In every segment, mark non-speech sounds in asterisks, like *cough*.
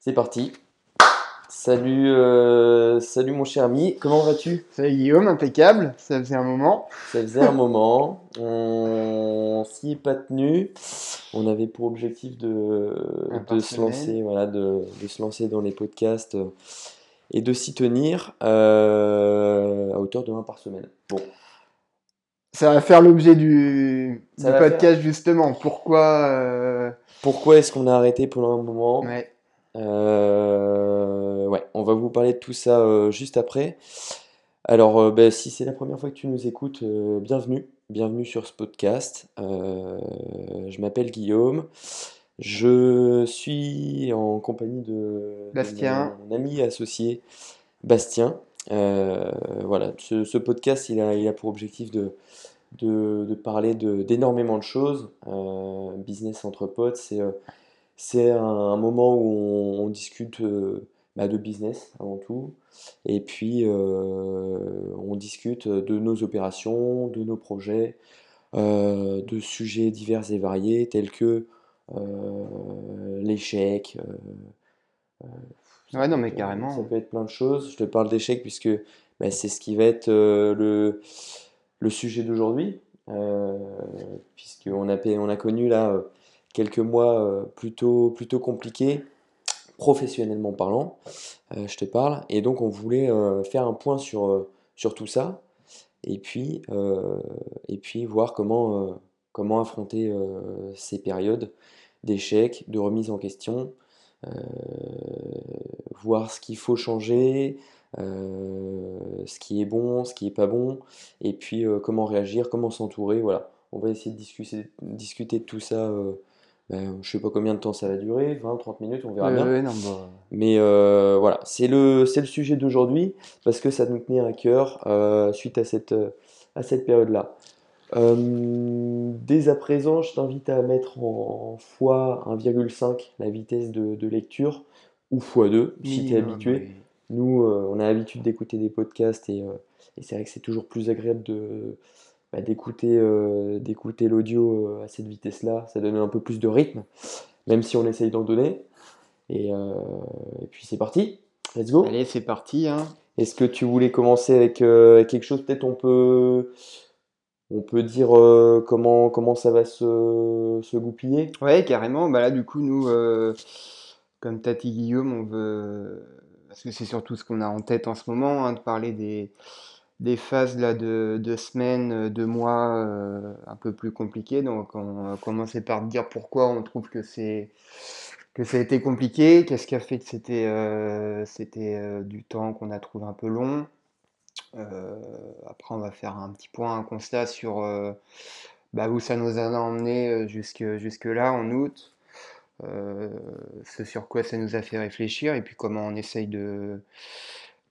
C'est parti. Salut, euh, salut, mon cher ami. Comment vas-tu? Salut Guillaume, impeccable. Ça faisait un moment. Ça faisait un moment. On s'y est pas tenu. On avait pour objectif de, se lancer, voilà, de, de se lancer dans les podcasts euh, et de s'y tenir euh, à hauteur de 1 par semaine. Bon, Ça va faire l'objet du, podcast justement. Pourquoi euh, pourquoi est-ce qu'on a arrêté pendant un moment? Ouais. Euh, ouais, on va vous parler de tout ça euh, juste après. Alors, euh, ben, si c'est la première fois que tu nous écoutes, bienvenue, bienvenue sur ce podcast. Je m'appelle Guillaume, je suis en compagnie de, de Bastien. mon ami associé Bastien. Voilà, ce, ce podcast, il a, il a pour objectif de, de, de parler de- d'énormément de choses. Euh, business entre potes, c'est c'est un, un moment où on, on discute euh, bah, de business avant tout, et puis euh, on discute de nos opérations, de nos projets, euh, de sujets divers et variés tels que l'échec. Ouais, non, mais carrément. Ça peut être plein de choses. Je te parle d'échec puisque bah, c'est ce qui va être le, le sujet d'aujourd'hui, euh, puisqu'on a, on a connu là quelques mois euh, plutôt, plutôt compliqués, professionnellement parlant, euh, je te parle, et donc on voulait euh, faire un point sur, sur tout ça, et puis, et puis voir comment, comment affronter ces périodes d'échec, de remise en question, voir ce qu'il faut changer, ce qui est bon, ce qui est pas bon, et puis comment réagir, comment s'entourer, voilà. On va essayer de discuter, discuter de tout ça, ben, je sais pas combien de temps ça va durer, 20, 30 minutes, on verra bien. non, bah, Mais euh, voilà, c'est le, c'est le sujet d'aujourd'hui parce que ça nous tenait à cœur euh, suite à cette, à cette période-là. Euh, dès à présent, je t'invite à mettre en fois 1,5 la vitesse de, de lecture ou x2 si tu es habitué. Nous, on a l'habitude d'écouter des podcasts et, et c'est vrai que c'est toujours plus agréable de, bah, d'écouter, euh, d'écouter l'audio euh, à cette vitesse-là. Ça donne un peu plus de rythme, même si on essaye d'en donner. Et, euh, et puis c'est parti, let's go. Allez, c'est parti. Hein. Est-ce que tu voulais commencer avec euh, quelque chose? Peut-être on peut, on peut dire euh, comment, comment ça va se, se goupiller? Ouais, carrément. Bah là, du coup, nous, euh, comme Tati Guillaume, on veut, parce que c'est surtout ce qu'on a en tête en ce moment, hein, de parler des, des phases là de, de semaines, euh, de mois euh, un peu plus compliquées. Donc, on va commencer par dire pourquoi on trouve que c'est que ça a été compliqué, qu'est-ce qui a fait que c'était euh, du temps qu'on a trouvé un peu long. Après, on va faire un petit point, un constat sur bah, où ça nous a emmené euh, jusque, jusque-là en août, ce sur quoi ça nous a fait réfléchir et puis comment on essaye de,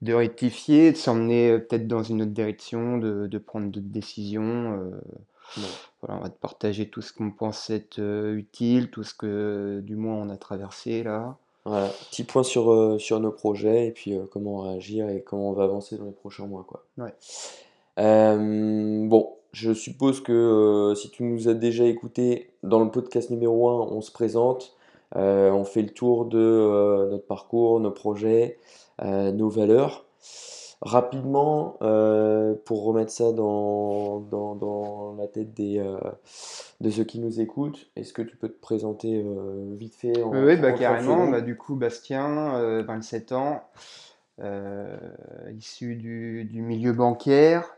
de rectifier, de s'emmener euh, peut-être dans une autre direction, de, de prendre d'autres décisions. euh, Bon. voilà, on va te partager tout ce qu'on pense être euh, utile, tout ce que du moins on a traversé là. Voilà, petit point sur, euh, sur nos projets et puis euh, comment réagir et comment on va avancer dans les prochains mois, quoi. Ouais. Euh, bon, je suppose que si tu nous as déjà écouté dans le podcast numéro 1, on se présente, on fait le tour de notre parcours, nos projets, nos valeurs. Rapidement, euh, pour remettre ça dans, dans, dans la tête des, euh, de ceux qui nous écoutent, est-ce que tu peux te présenter euh, vite fait en, Oui, bah, en 30 carrément. Bah, du coup, Bastien, euh, 27 ans, euh, issu du, du milieu bancaire,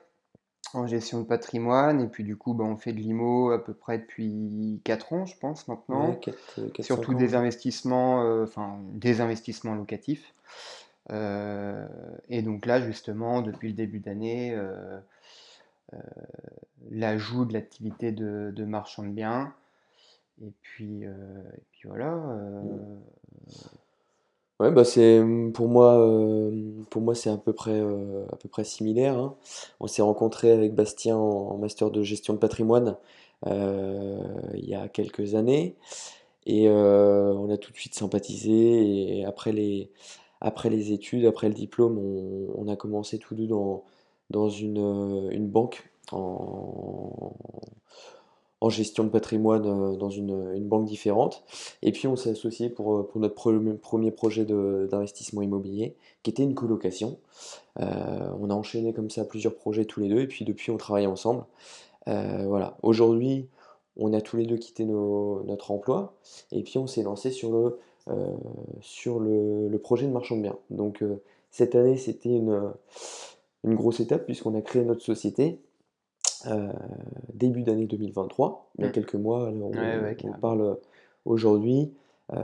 en gestion de patrimoine. Et puis, du coup, bah, on fait de l'IMO à peu près depuis 4 ans, je pense, maintenant. Ouais, euh, Surtout des investissements, euh, enfin, des investissements locatifs. Euh, et donc là, justement, depuis le début d'année, euh, euh, l'ajout de l'activité de, marchand de biens. Et puis, voilà. Ouais, bah c'est pour moi, pour moi c'est à peu près, à peu près similaire, hein. On s'est rencontré avec Bastien en, master de gestion de patrimoine il y a quelques années et on a tout de suite sympathisé et après les, après les études, après le diplôme, on, a commencé tous deux dans, dans une, euh, une banque en, en gestion de patrimoine euh, dans une, une banque différente. Et puis on s'est associé pour, euh, pour notre premier, projet d'investissement immobilier, qui était une colocation. On a enchaîné comme ça plusieurs projets tous les deux, et puis depuis on travaille ensemble. Voilà. Aujourd'hui, on a tous les deux quitté nos- notre emploi, et puis on s'est lancé sur le, sur le, le projet de marchand de biens. Donc euh, cette année, c'était une, une grosse étape puisqu'on a créé notre société euh, début d'année 2023, il y a Mm. quelques mois, on, Ouais, ouais, on carrément. parle aujourd'hui, euh,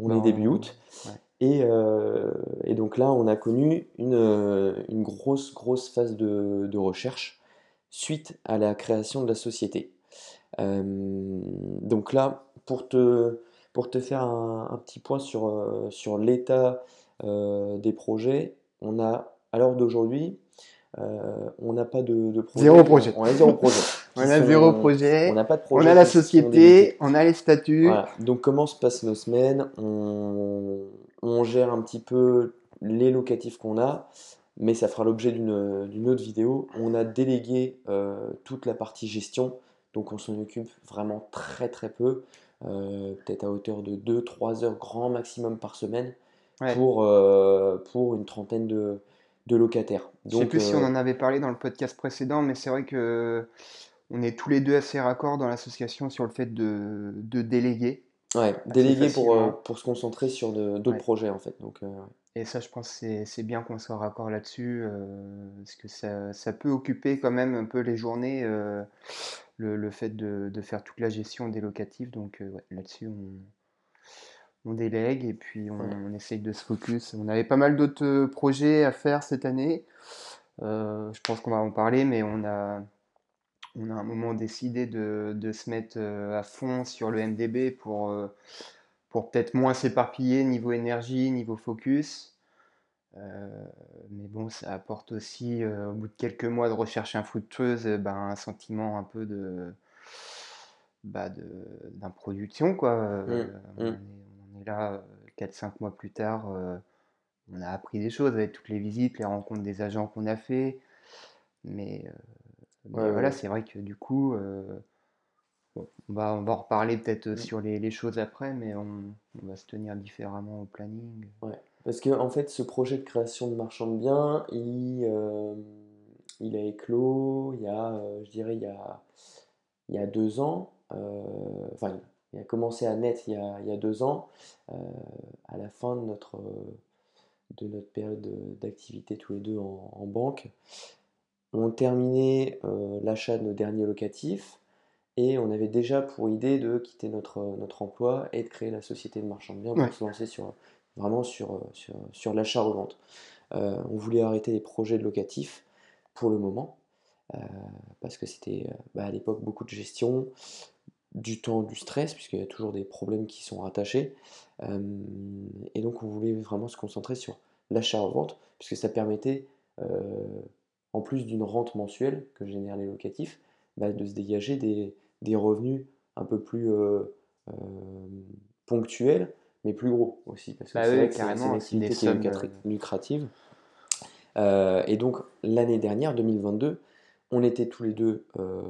on est Dans- début août, ouais. et, euh, et donc là, on a connu une, euh, une grosse, grosse phase de, de recherche suite à la création de la société. Euh, donc là, pour te, pour te faire un, un petit point sur, euh, sur l'état euh, des projets, on a, à l'heure d'aujourd'hui, euh, on n'a pas de, de projet. Zéro projet. On a zéro projet. *laughs* On a sont- zéro projet, On n'a pas de on projet. a la société, on a les statuts. Voilà. Donc comment se passent nos semaines? On, on gère un petit peu les locatifs qu'on a, mais ça fera l'objet d'une d'une autre vidéo. On a délégué euh, toute la partie gestion, donc on s'en occupe vraiment très très peu, peut-être à hauteur de 2-3 heures grand maximum par semaine Ouais. pour, euh, pour une trentaine de, de locataires. Je sais Donc, plus si euh, on en avait parlé dans le podcast précédent, mais c'est vrai que on est tous les deux assez raccords dans l'association sur le fait de, de déléguer. ouais, délégué pour, euh, facilement. pour se concentrer sur d'autres Ouais. projets en fait. Donc, euh, Et ça, je pense que c'est c'est bien qu'on soit raccord là-dessus, euh, parce que ça, ça peut occuper quand même un peu les journées, euh, le, le fait de, de faire toute la gestion des locatifs. Donc euh, ouais, là-dessus, on, on délègue et puis on, essaye de se focus. On avait pas mal d'autres projets à faire cette année. Euh, je pense qu'on va en parler, mais on a, on a un moment décidé de, de se mettre euh, à fond sur le MDB pour, euh, pour peut-être moins s'éparpiller niveau énergie, niveau focus. Euh, mais bon, ça apporte aussi, euh, au bout de quelques mois de recherche infructueuse, euh, ben, un sentiment un peu de, bah, de, d'improduction, quoi. Euh, Mm, on, est, on est là 4-5 mois plus tard, on a appris des choses avec toutes les visites, les rencontres des agents qu'on a fait. Mais, mais Ouais, voilà, ouais. c'est vrai que du coup, bon, on va, on va en reparler peut-être Mm. sur les, les choses après, mais on, on va se tenir différemment au planning. Ouais, parce que en fait, ce projet de création de marchand de biens, il, euh, il a éclos il y a, euh, je dirais, il y a, il y a deux ans. euh, enfin, il a commencé à naître il y a, il y a deux ans, euh, à la fin de notre, de notre période de- d'activité tous les deux en, en banque. On terminait euh, l'achat de nos derniers locatifs et on avait déjà pour idée de quitter notre, notre emploi et de créer la société de marchand de biens pour Ouais. se lancer sur, vraiment sur, euh, sur, sur l'achat-revente. Euh, on voulait arrêter les projets de locatifs pour le moment, euh, parce que c'était euh, bah, à l'époque beaucoup de gestion, du temps, du stress, puisqu'il y a toujours des problèmes qui sont rattachés. Euh, et donc on voulait vraiment se concentrer sur l'achat-revente, puisque ça permettait, euh, en plus d'une rente mensuelle que génèrent les locatifs, bah, de se dégager des, des revenus un peu plus euh, euh, ponctuels, mais plus gros aussi, parce que Bah c'est oui, vrai que c'est c'est carrément, une activité qui est euh, lucrative. Euh, et donc l'année dernière, 2022, on était tous les deux euh,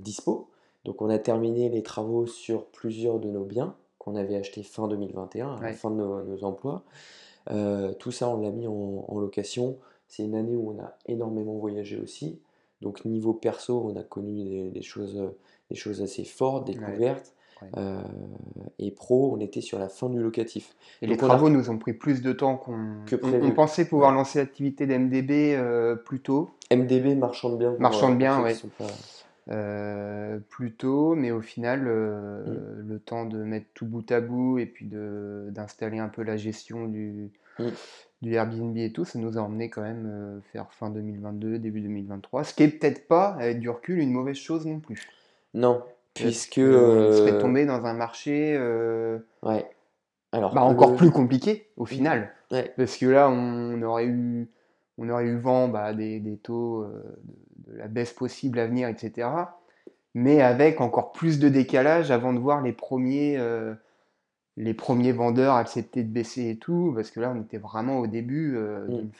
dispo. Donc on a terminé les travaux sur plusieurs de nos biens qu'on avait achetés fin 2021, à la Ouais. fin de nos, nos emplois. Euh, tout ça, on l'a mis en, en location. C'est une année où on a énormément voyagé aussi. Donc niveau perso, on a connu des, des choses, des choses assez fortes, découvertes. Ouais. Euh, et pro, on était sur la fin du locatif. Et les a- travaux nous ont pris plus de temps qu'on Que on- prévu. on pensait pouvoir Ouais. lancer l'activité d'MDB euh, plus tôt, MDB, marchand de biens. pour, Marchand de euh, pas- euh, plus tôt, mais au final, Mm. le temps de mettre tout bout à bout et puis d'installer un peu la gestion du, Mm. du Airbnb et tout, ça nous a emmené quand même faire fin 2022, début 2023, ce qui est peut-être pas, avec du recul, une mauvaise chose non plus. Non, Parce puisque. que on serait euh, tombé dans un marché euh, Ouais. Alors, bah, encore plus compliqué au final. Ouais. Parce que là, on aurait eu, on aurait eu vent bah, des, des taux, euh, de, de la baisse possible à venir, etc. Mais avec encore plus de décalage avant de voir les premiers, euh, les premiers vendeurs accepter de baisser et tout. Parce que là, on était vraiment au début euh, Mm.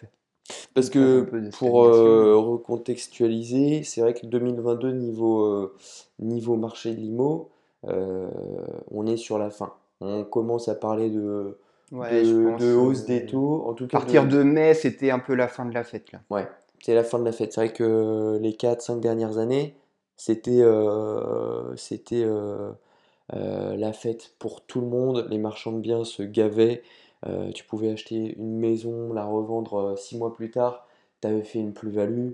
Parce que pour euh, recontextualiser, c'est vrai que 2022 niveau, euh, niveau marché de l'IMO, euh, on est sur la fin. On commence à parler de, de, hausse des taux. En tout cas, à partir de, mai, c'était un peu la fin de la fête. Là. Ouais, c'est la fin de la fête. C'est vrai que les 4-5 dernières années, c'était c'était la fête pour tout le monde. Les marchands de biens se gavaient. Euh, tu pouvais acheter une maison, la revendre 6 euh, mois plus tard, tu avais fait une plus-value.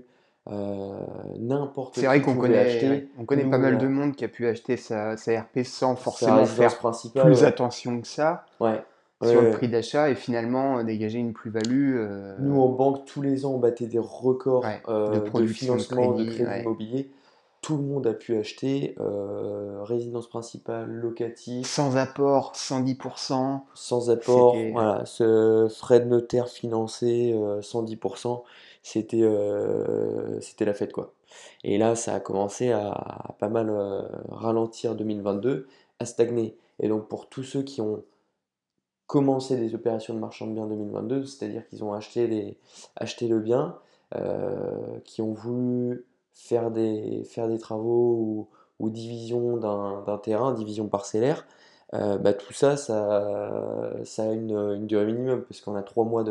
Euh, n'importe C'est vrai qu'on connaît, on connaît pas mal de monde qui a pu acheter sa, RP sans forcément faire plus attention que ça ouais. sur le prix d'achat et finalement dégager une plus-value. Nous, en banque, tous les ans, on battait des records de, financement de crédit, immobilier tout le monde a pu acheter euh, résidence principale, locatif. Sans apport, 110%. Sans apport, voilà, ce frais de notaire financé, 110%, euh, c'était euh, c'était la fête quoi. Et là, ça a commencé à, pas mal ralentir 2022, à stagner. Et donc pour tous ceux qui ont commencé des opérations de marchand de biens 2022, c'est-à-dire qu'ils ont acheté, les, acheté le bien, qui ont voulu faire des, faire des travaux ou, division d'un terrain, division parcellaire, euh, bah, tout ça, ça, ça a une, une durée minimum, parce qu'on a trois mois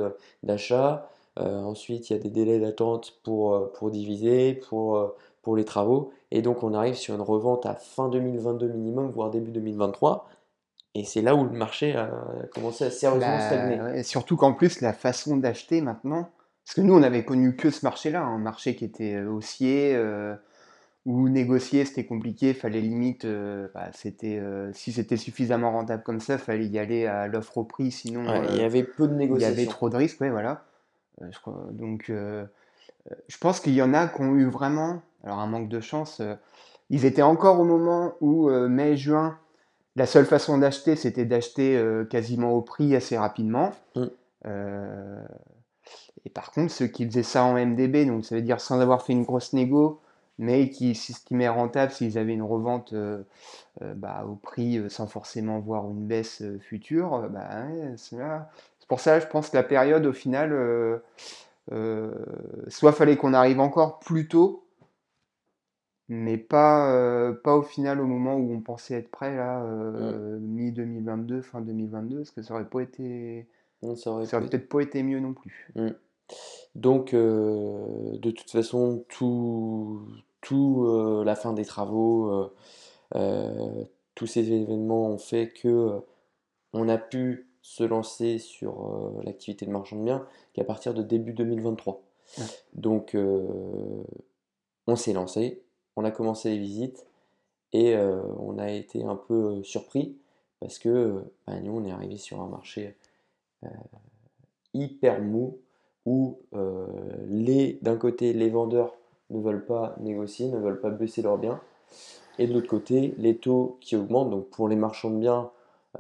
d'achat. Euh, ensuite, il y a des délais d'attente pour, euh, pour diviser, pour, pour les travaux. Et donc, on arrive sur une revente à fin 2022 minimum, voire début 2023. Et c'est là où le marché a commencé à sérieusement bah, stagner. surtout qu'en plus, la façon d'acheter maintenant, parce que nous, on avait connu que ce marché-là, un marché qui était euh, haussier, euh, où négocier c'était compliqué, fallait limite, euh, bah, c'était, si c'était suffisamment rentable comme ça, fallait y aller à l'offre au prix, sinon il y avait peu de négociations. Il y avait trop de risques, ouais, voilà. donc, je pense qu'il y en a qui ont eu vraiment, alors un manque de chance. ils étaient encore au moment où mai-juin, la seule façon d'acheter, c'était d'acheter quasiment au prix assez rapidement. Mmh. Et par contre, ceux qui faisaient ça en MDB, donc ça veut dire sans avoir fait une grosse négo, mais qui s'estimaient rentables s'ils avaient une revente euh, euh, bah, au prix euh, sans forcément voir une baisse future, bah, c'est pour ça, je pense que la période, au final, soit fallait qu'on arrive encore plus tôt, mais pas, pas au final au moment où on pensait être prêt, là, mmh. mi-2022, fin 2022, parce que ça aurait pas été... ça aurait, peut-être pas été mieux non plus. Mmh. Donc, euh, de toute façon, tout, tout euh, la fin des travaux, euh, tous ces événements ont fait que on a pu se lancer sur l'activité de marchand de biens qu'à partir de début 2023. Donc, on s'est lancé, on a commencé les visites et on a été un peu surpris parce que bah, nous, on est arrivé sur un marché hyper mou où euh, les, d'un côté les vendeurs ne veulent pas négocier, ne veulent pas baisser leurs biens, et de l'autre côté les taux qui augmentent. Donc pour les marchands de biens,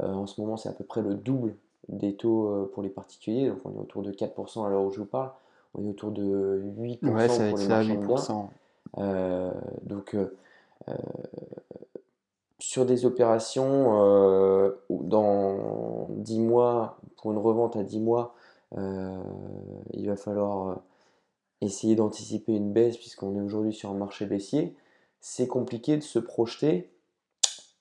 euh, en ce moment c'est à peu près le double des taux euh, pour les particuliers, donc on est autour de 4% à l'heure où je vous parle, on est autour de 8% pour les marchands de biens. donc sur des opérations dans 10 mois, pour une revente à 10 mois, il va falloir euh, essayer d'anticiper une baisse puisqu'on est aujourd'hui sur un marché baissier. C'est compliqué de se projeter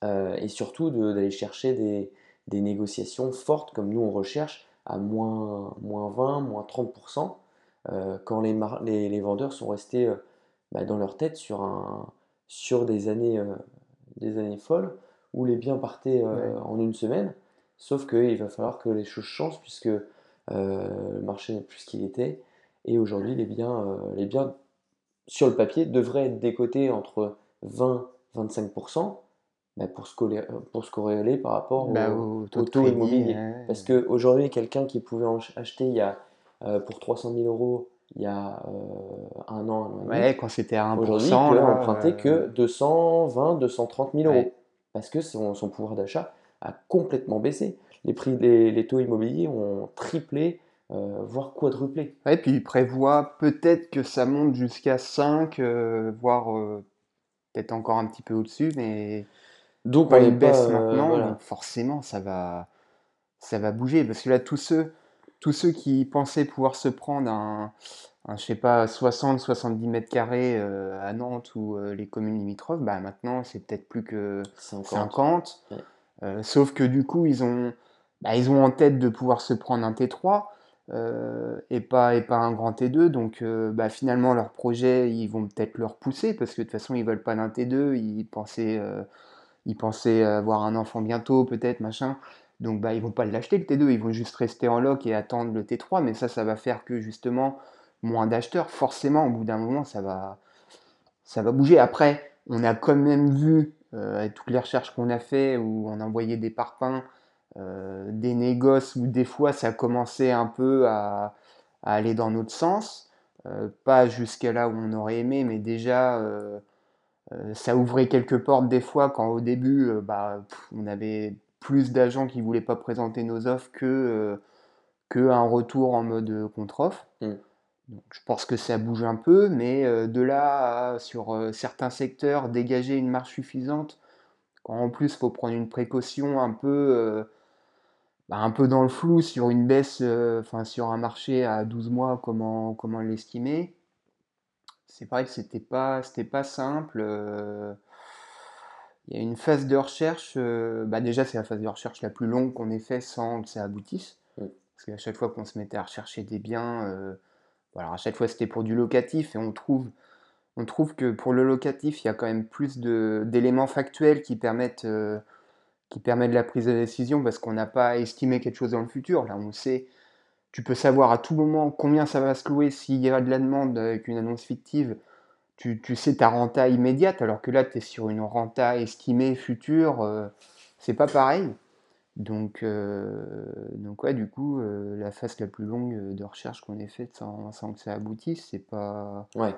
euh, et surtout d'aller chercher des, des, négociations fortes comme nous on recherche à moins, moins 20, moins 30%, quand les, les, les, vendeurs sont restés bah, dans leur tête sur, un, sur des, années, des années folles où les biens partaient en une semaine. Sauf qu'il va falloir que les choses changent puisque euh, le marché n'est plus ce qu'il était. Et aujourd'hui, les biens, euh, les biens sur le papier devraient être décotés entre 20-25% bah, pour, se pour se corréler par rapport bah, au, taux immobilier. Parce qu'aujourd'hui, quelqu'un qui pouvait acheter il y a, euh, pour 300 000 euros il y a un an, un an quand c'était à 1%, aujourd'hui, il peut emprunter que 220, 230 000 euros. Parce que son, son pouvoir d'achat a complètement baissé les prix les taux immobiliers ont triplé, euh, voire quadruplé. Et puis il prévoit peut-être que ça monte jusqu'à 5, euh, voire euh, peut-être encore un petit peu au-dessus, mais donc on baisse maintenant, forcément ça va, ça va bouger. Parce que là, tous ceux, tous ceux qui pensaient pouvoir se prendre un, un, je sais pas, 60-70 mètres carrés à Nantes ou les communes limitrophes, bah maintenant c'est peut-être plus que 50. 50. Ouais. Euh, sauf que du coup, ils ont, bah, ils ont en tête de pouvoir se prendre un T3 euh, et, pas, et pas un grand T2. Donc euh, bah, finalement, leur projet, ils vont peut-être le repousser parce que de toute façon, ils veulent pas d'un T2. Ils pensaient, euh, ils pensaient avoir un enfant bientôt, peut-être, machin. Donc bah, ils vont pas l'acheter le T2, ils vont juste rester en loc et attendre le T3. Mais ça, ça va faire que justement, moins d'acheteurs. Forcément, au bout d'un moment, ça va, ça va bouger. Après, on a quand même vu, avec toutes les recherches qu'on a fait, où on envoyait des parpaings, euh, des négoces, où des fois ça commençait un peu à, à aller dans notre sens. Euh, pas jusqu'à là où on aurait aimé, mais déjà euh, ça ouvrait quelques portes des fois quand au début bah, pff, on avait plus d'agents qui voulaient pas présenter nos offres que, que un retour en mode contre-offre. Mm. Donc, je pense que ça bouge un peu, mais euh, de là à, sur euh, certains secteurs, dégager une marge suffisante, quand en plus il faut prendre une précaution un peu, bah, un peu dans le flou sur une baisse, euh, enfin sur un marché à 12 mois, comment, comment l'estimer. C'est vrai que c'était pas, c'était pas simple. euh, il y a une phase de recherche, euh, bah déjà c'est la phase de recherche la plus longue qu'on ait fait sans que ça aboutisse. Parce qu'à chaque fois qu'on se mettait à rechercher des biens, bon, alors à chaque fois c'était pour du locatif et on trouve, on trouve que pour le locatif il y a quand même plus de, d'éléments factuels qui permettent, euh, qui permettent la prise de décision parce qu'on n'a pas estimé quelque chose dans le futur. Là on sait, tu peux savoir à tout moment combien ça va se louer s'il y a de la demande avec une annonce fictive tu, tu sais ta renta immédiate, alors que là, tu es sur une renta estimée future, euh, c'est pas pareil. Donc, euh, donc ouais, du coup, euh, la phase la plus longue de recherche qu'on ait faite sans, sans que ça aboutisse, c'est pas, Ouais.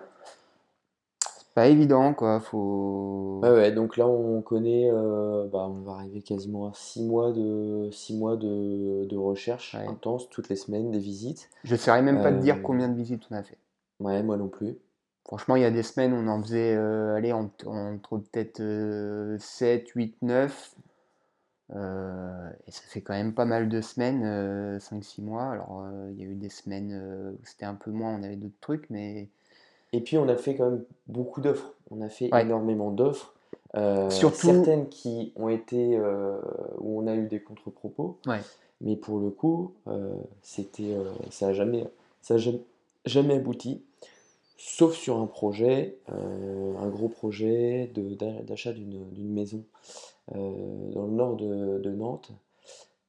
Pas évident, quoi. Faut... Ouais, ouais, donc là on connaît, euh, bah, on va arriver quasiment à 6 mois de, six mois de, de recherche Ouais. intense, toutes les semaines, des visites. Je saurais même pas te dire Euh, combien de visites on a fait. Ouais, moi non plus. Franchement, il y a des semaines, on en faisait, euh, allez, entre, entre peut-être euh, 7, 8, 9. Euh, et ça fait quand même pas mal de semaines, euh, 5-6 mois. Alors, euh, il y a eu des semaines euh, où c'était un peu moins, on avait d'autres trucs, mais Et puis on a fait quand même beaucoup d'offres. On a fait ouais. énormément d'offres. Euh, Surtout, certaines qui ont été euh, où on a eu des contre-propos, ouais, mais pour le coup, euh, c'était, euh, ça a jamais, ça a jamais, jamais abouti, sauf sur un projet, un gros projet de, d'achat d'une, d'une maison dans le nord de, de Nantes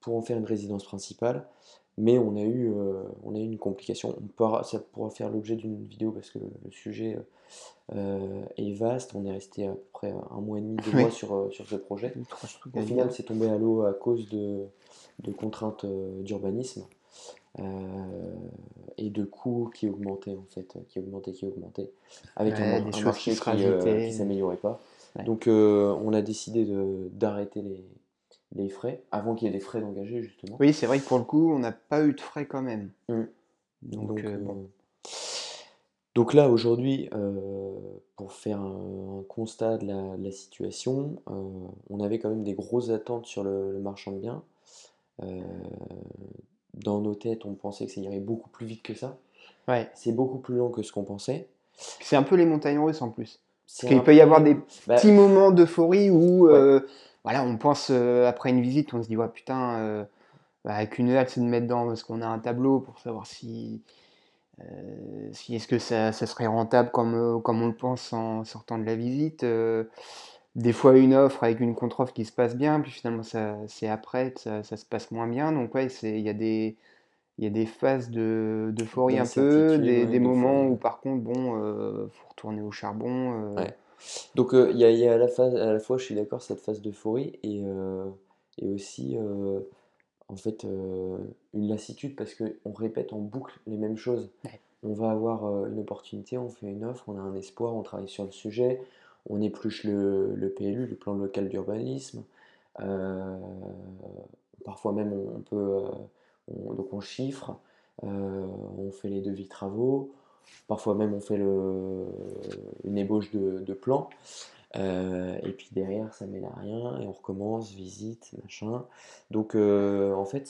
pour en faire une résidence principale. Mais on a eu, euh, on a eu une complication. On pourra- ça pourra faire l'objet d'une vidéo parce que le, le sujet euh, est vaste. On est resté à peu près un mois et demi, deux *laughs* mois sur, euh, sur ce projet. Au final, c'est tombé à l'eau à cause de, de contraintes euh, d'urbanisme euh, et de coûts qui augmentaient en fait, qui augmentaient, qui augmentaient, avec un, Ouais, marché qui euh, s'améliorait pas. Ouais. Donc euh, on a décidé d'arrêter les, les frais avant qu'il y ait des frais d'engager justement. Oui, c'est vrai que pour le coup, on n'a pas eu de frais quand même. Mm. Donc, Donc, euh, euh, bon, donc là aujourd'hui, euh, pour faire un, un constat de la, de la situation, euh, on avait quand même des grosses attentes sur le, le marchand de biens. Dans nos têtes, on pensait que ça irait beaucoup plus vite que ça. ouais. C'est beaucoup plus lent que ce qu'on pensait. C'est un peu les montagnes russes en plus. Parce qu'il peut y avoir des Bah, petits moments d'euphorie où, ouais, euh, voilà, on pense euh, après une visite, on se dit, ouais, putain, euh, bah, avec une hâte, c'est de mettre dans parce qu'on a un tableau pour savoir si, euh, si est-ce que ça, ça serait rentable comme, comme on le pense en sortant de la visite. des fois, une offre avec une contre-offre qui se passe bien, puis finalement, ça, c'est après ça, ça se passe moins bien. Donc, ouais, il y a des, il y a des phases de, d'euphorie un peu, des, ouais, des moments où par contre, bon, faut retourner au charbon. Ouais. Donc euh, il y a, il y a à la phase, à la fois, je suis d'accord, cette phase d'euphorie et, euh, et aussi euh, en fait une lassitude parce qu'on répète en boucle les mêmes choses. ouais. On va avoir une opportunité, on fait une offre, on a un espoir, on travaille sur le sujet, on épluche le, le PLU, le plan local d'urbanisme. parfois même on, on peut, on- donc on chiffre, on fait les devis travaux, parfois même on fait une ébauche de, de plan. Euh, et puis derrière, ça mène à rien, et on recommence, visite, machin. Donc euh, en fait,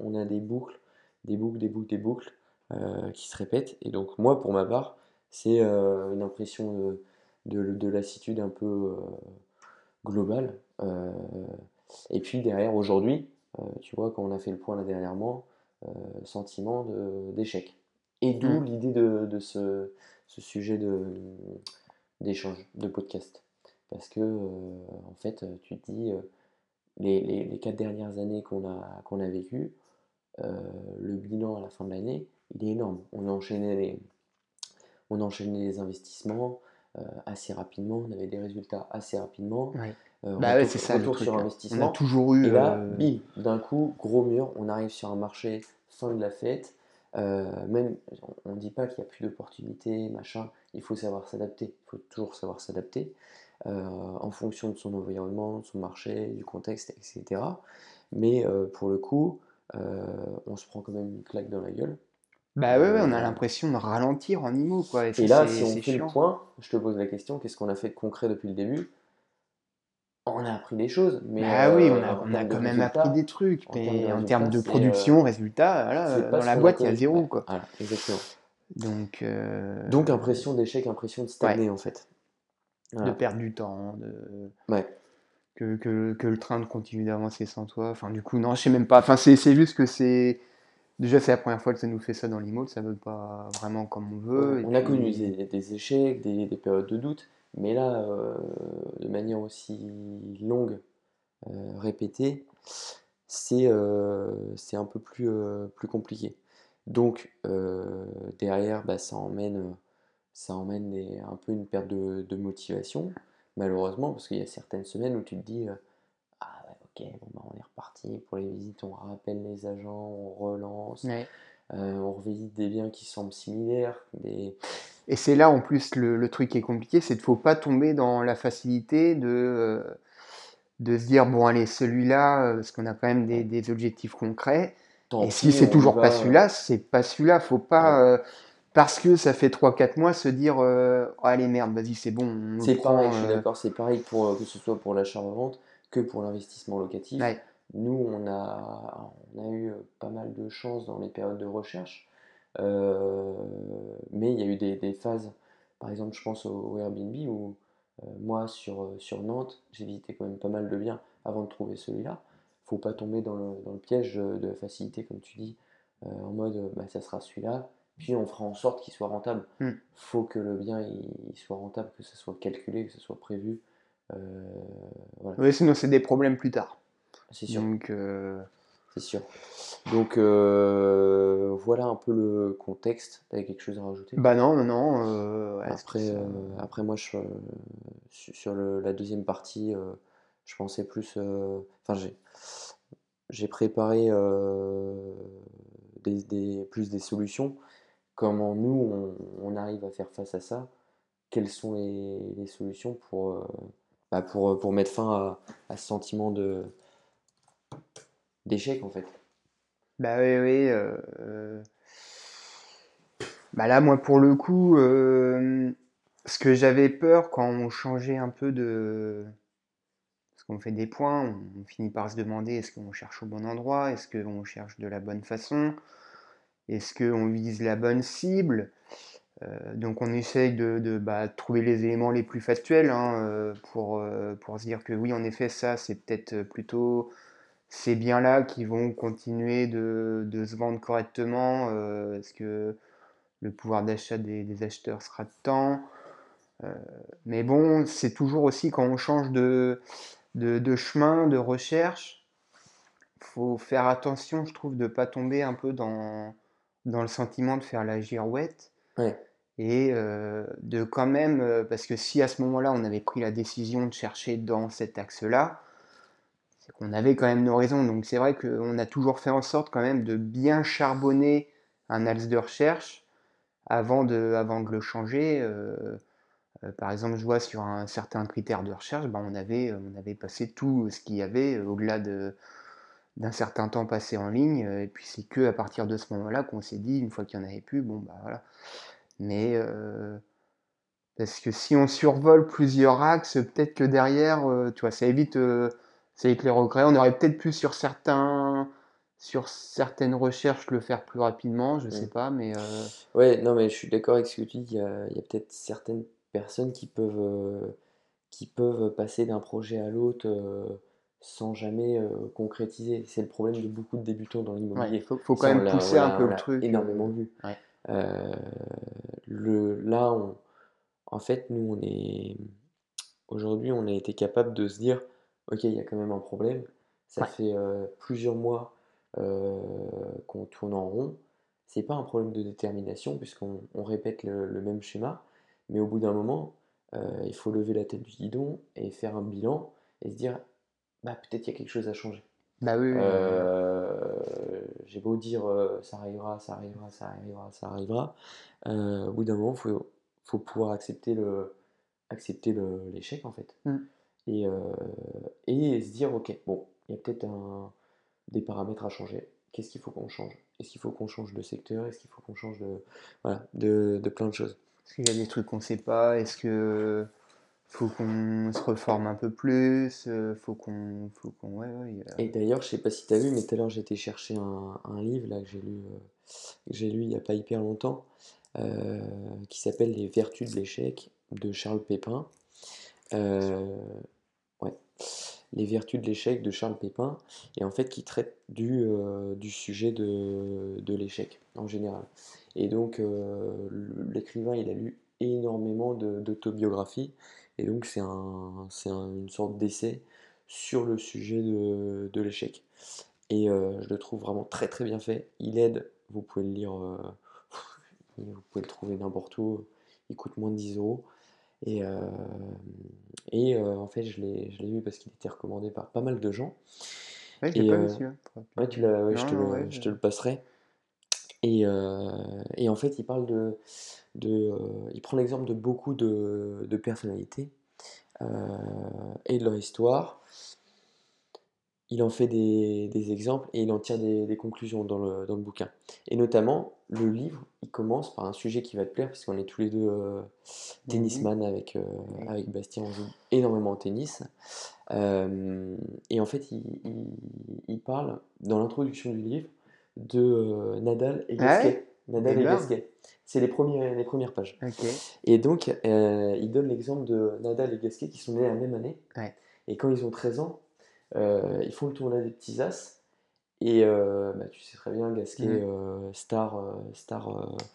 on a des boucles, des boucles, des boucles, des boucles. qui se répètent. Et donc moi, pour ma part, c'est une impression de, de, lassitude un peu globale. et puis derrière, aujourd'hui, tu vois, quand on a fait le point là dernièrement, sentiment d'échec. Et d'où mmh. l'idée de, ce, ce, sujet d'échange, de, podcast. Parce que, en fait, tu te dis, les, les, quatre dernières années qu'on a, qu'on a vécues, le bilan à la fin de l'année, il est énorme. On a enchaîné les, on a enchaîné les investissements assez rapidement, on avait des résultats assez rapidement. bah ouais, c'est ça. Retour sur investissement. On a toujours eu. Et là, bim, d'un coup, gros mur, on arrive sur un marché fin de la fête. Même, on ne dit pas qu'il n'y a plus d'opportunités, machin. Il faut savoir s'adapter. Il faut toujours savoir s'adapter. Euh, en fonction de son environnement, de son marché, du contexte, etc. Mais euh, pour le coup, euh, on se prend quand même une claque dans la gueule. Bah ouais, on a l'impression de ralentir en IMO. Quoi. Et, là, si on fait le point, je te pose la question, qu'est-ce qu'on a fait de concret depuis le début? On a appris des choses, mais bah oui, on a, on a quand même appris des trucs, mais en termes de, production, résultat, dans la boîte, il y a zéro. Quoi. exactement. Donc, Donc impression d'échec, impression de stagner en fait de perdre du temps, de... Ouais. Que, que, que, le train continue d'avancer sans toi. Enfin, du coup, non, je sais même pas. Enfin, c'est juste que c'est. Déjà, c'est la première fois que ça nous fait ça dans l'IMO, ça veut pas vraiment comme on veut. On a connu des, des échecs, des, des, périodes de doute, mais là, euh, de manière aussi longue, euh, répétée, c'est euh, c'est un peu plus, plus compliqué. Donc, derrière, bah, ça emmène ça emmène un peu une perte de, motivation, malheureusement, parce qu'il y a certaines semaines où tu te dis Ah, ok, bon, bah, on est reparti pour les visites, on rappelle les agents, on relance, euh, on revisite des biens qui semblent similaires. Et c'est là en plus le, truc qui est compliqué, c'est qu'il ne faut pas tomber dans la facilité de, euh, de se dire Bon, allez, celui-là, parce qu'on a quand même des, objectifs concrets. et si c'est toujours pas celui-là, c'est pas celui-là. Faut pas parce que ça fait 3-4 mois se dire euh, oh, allez merde vas-y c'est bon c'est pareil je suis euh. d'accord c'est pareil pour euh, que ce soit pour l'achat-revente que pour l'investissement locatif nous on a on a eu pas mal de chance dans les périodes de recherche mais il y a eu des, phases par exemple je pense au, Airbnb où moi sur, sur Nantes j'ai visité quand même pas mal de biens avant de trouver celui-là faut pas tomber dans le, dans le piège de la facilité comme tu dis en mode bah, ça sera celui-là puis on fera en sorte qu'il soit rentable. Il hmm. faut que le bien il, soit rentable, que ce soit calculé, que ce soit prévu. Euh, oui, sinon c'est des problèmes plus tard. C'est sûr. Donc, euh, C'est sûr. Donc euh, voilà un peu le contexte. Tu quelque chose à rajouter? Bah non, non, non. après, après moi, je, sur la deuxième partie, je pensais plus. Enfin, j'ai, préparé des, plus des solutions comment nous, on, arrive à faire face à ça, quelles sont les, solutions pour, euh, bah, pour, pour, mettre fin à, ce sentiment de d'échec en fait. Bah oui, oui. Euh, euh, bah là, moi, pour le coup, ce que j'avais peur quand on changeait un peu de... Parce qu'on fait des points, on finit par se demander est-ce qu'on cherche au bon endroit, est-ce qu'on cherche de la bonne façon est-ce qu'on vise la bonne cible euh, donc on essaye de, bah, trouver les éléments les plus factuels hein, euh, pour, euh, pour se dire que oui en effet ça c'est peut-être plutôt ces biens-là qui vont continuer de, se vendre correctement Est-ce que le pouvoir d'achat des, acheteurs sera de temps Mais bon, c'est toujours aussi quand on change de, de, chemin, de recherche, faut faire attention, je trouve, de ne pas tomber un peu dans, dans le sentiment de faire la girouette. Et euh, de quand même, euh, parce que si à ce moment-là on avait pris la décision de chercher dans cet axe-là, qu'on avait quand même nos raisons. Donc c'est vrai qu'on a toujours fait en sorte quand même de bien charbonner un axe de recherche avant de, le changer. Euh, par exemple, je vois sur un certain critère de recherche, ben on, avait, on avait passé tout ce qu'il y avait au-delà de, d'un certain temps passé en ligne. Euh, et puis c'est que à partir de ce moment-là qu'on s'est dit, une fois qu'il n'y en avait plus, bon bah voilà. Mais euh, parce que si on survole plusieurs axes, peut-être que derrière, euh, tu vois, ça évite, ça évite les regrets. On aurait peut-être pu sur certains, sur certaines recherches le faire plus rapidement, je sais Mm. pas, mais euh, Ouais, non, mais je suis d'accord avec ce que tu dis. Il y a, il a peut-être certaines personnes qui peuvent, euh, qui peuvent passer d'un projet à l'autre euh, sans jamais concrétiser. C'est le problème de beaucoup de débutants dans ouais, l'immobilier. faut, faut quand Ça, même pousser on un peu on le truc. énormément vu. ouais. Le, là, on- en fait, nous, on est, aujourd'hui, on a été capable de se dire, OK, il y a quand même un problème. Ça Ouais. fait euh, plusieurs mois euh, qu'on tourne en rond. C'est pas un problème de détermination, puisqu'on on répète le, le même schéma, mais au bout d'un moment, euh, il faut lever la tête du guidon et faire un bilan et se dire, bah, peut-être il y a quelque chose à changer. Bah oui, j'ai beau dire ça arrivera, ça arrivera, ça arrivera, ça arrivera. au bout d'un moment, il faut, faut pouvoir accepter le, accepter l'échec en fait. Mm. Et, euh, et se dire, ok, bon, il y a peut-être des paramètres à changer. Qu'est-ce qu'il faut qu'on change? Est-ce qu'il faut qu'on change de secteur? Est-ce qu'il faut qu'on change de, voilà, de, de plein de choses? Est-ce qu'il y a des trucs qu'on sait pas? Est-ce que faut qu'on se reforme un peu plus? euh, Faut qu'on, faut qu'on, ouais, ouais, a- Et d'ailleurs, je sais pas si tu as vu, mais tout à l'heure j'étais chercher un, un livre là, que j'ai lu, euh, que j'ai lu il n'y a pas hyper longtemps, euh, qui s'appelle Les Vertus de l'échec de Charles Pépin. Euh. Les Vertus de l'échec de Charles Pépin, et en fait qui traite du, euh, sujet de, l'échec en général. Et donc euh, l'écrivain il a lu énormément d'autobiographies, et donc c'est un, c'est un- une sorte d'essai sur le sujet de, l'échec. Et euh, je le trouve vraiment très très bien fait. Il aide, vous pouvez le lire, *laughs* vous pouvez le trouver n'importe où, il coûte moins de 10 euros. Et, euh, et euh, en fait, je l'ai, vu parce qu'il était recommandé par pas mal de gens. Ouais, je l'ai pas euh, vu celui-là. Faudrait que- ouais, tu l'as, ouais, je te le, ouais, je je- te le passerai. Et, euh, et en fait, il parle de, de, euh, il prend l'exemple de beaucoup de, de personnalités euh, et de leur histoire. Il en fait des, des exemples et il en tire des, des conclusions dans le, dans le bouquin. Et notamment, le livre, il commence par un sujet qui va te plaire, puisqu'on est tous les deux euh, tennisman avec, euh, avec Bastien, on joue énormément au tennis. Euh, et en fait, il, il- il parle, dans l'introduction du livre, de euh, Nadal et Ah Gasquet. ouais Nadal et Gasquet. C'est les, premiers, les premières pages. Et donc, il donne l'exemple de Nadal et Gasquet qui sont nés la même année. Ouais. Et quand ils ont 13 ans, euh, ils font le tournoi des petits as. Et euh, bah, tu sais très bien, Gasquet, Mhm. euh, star, euh, star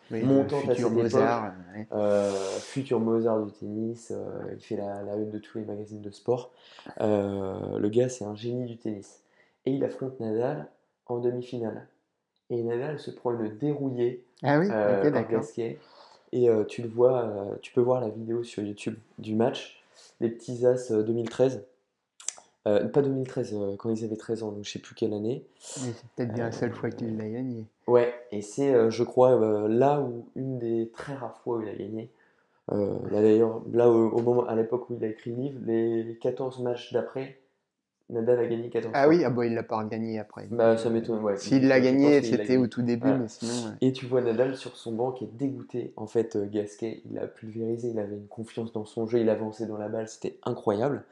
Oui, montante à futur cette Mozart. ouais. euh, futur Mozart du tennis, il fait la, la une de tous les magazines de sport. Le gars, c'est un génie du tennis. Et il affronte Nadal en demi-finale. Et Nadal se prend une dérouillée Ah oui, par. Gasquet. Et tu le vois, tu peux voir la vidéo sur YouTube du match, les petits as euh, 2013. Euh, pas 2013, euh, quand ils avaient 13 ans, donc je sais plus quelle année. Mais c'est peut-être bien la seule fois qu'il l'a gagné. Ouais, et c'est, euh, je crois, là où une des très rares fois où il a gagné. Là d'ailleurs, là au, au moment, à l'époque où il a écrit le livre, les 14 matchs d'après, Nadal a gagné 14 Ah fois. oui, ah bon, il l'a pas gagné après. Bah ça m'étonne, ouais. S'il l'a gagné, c'était au tout début, mais sinon. ouais. Et tu vois Nadal sur son banc qui est dégoûté. En fait, Gasquet, il a pulvérisé, il avait une confiance dans son jeu, il avançait dans la balle, c'était incroyable.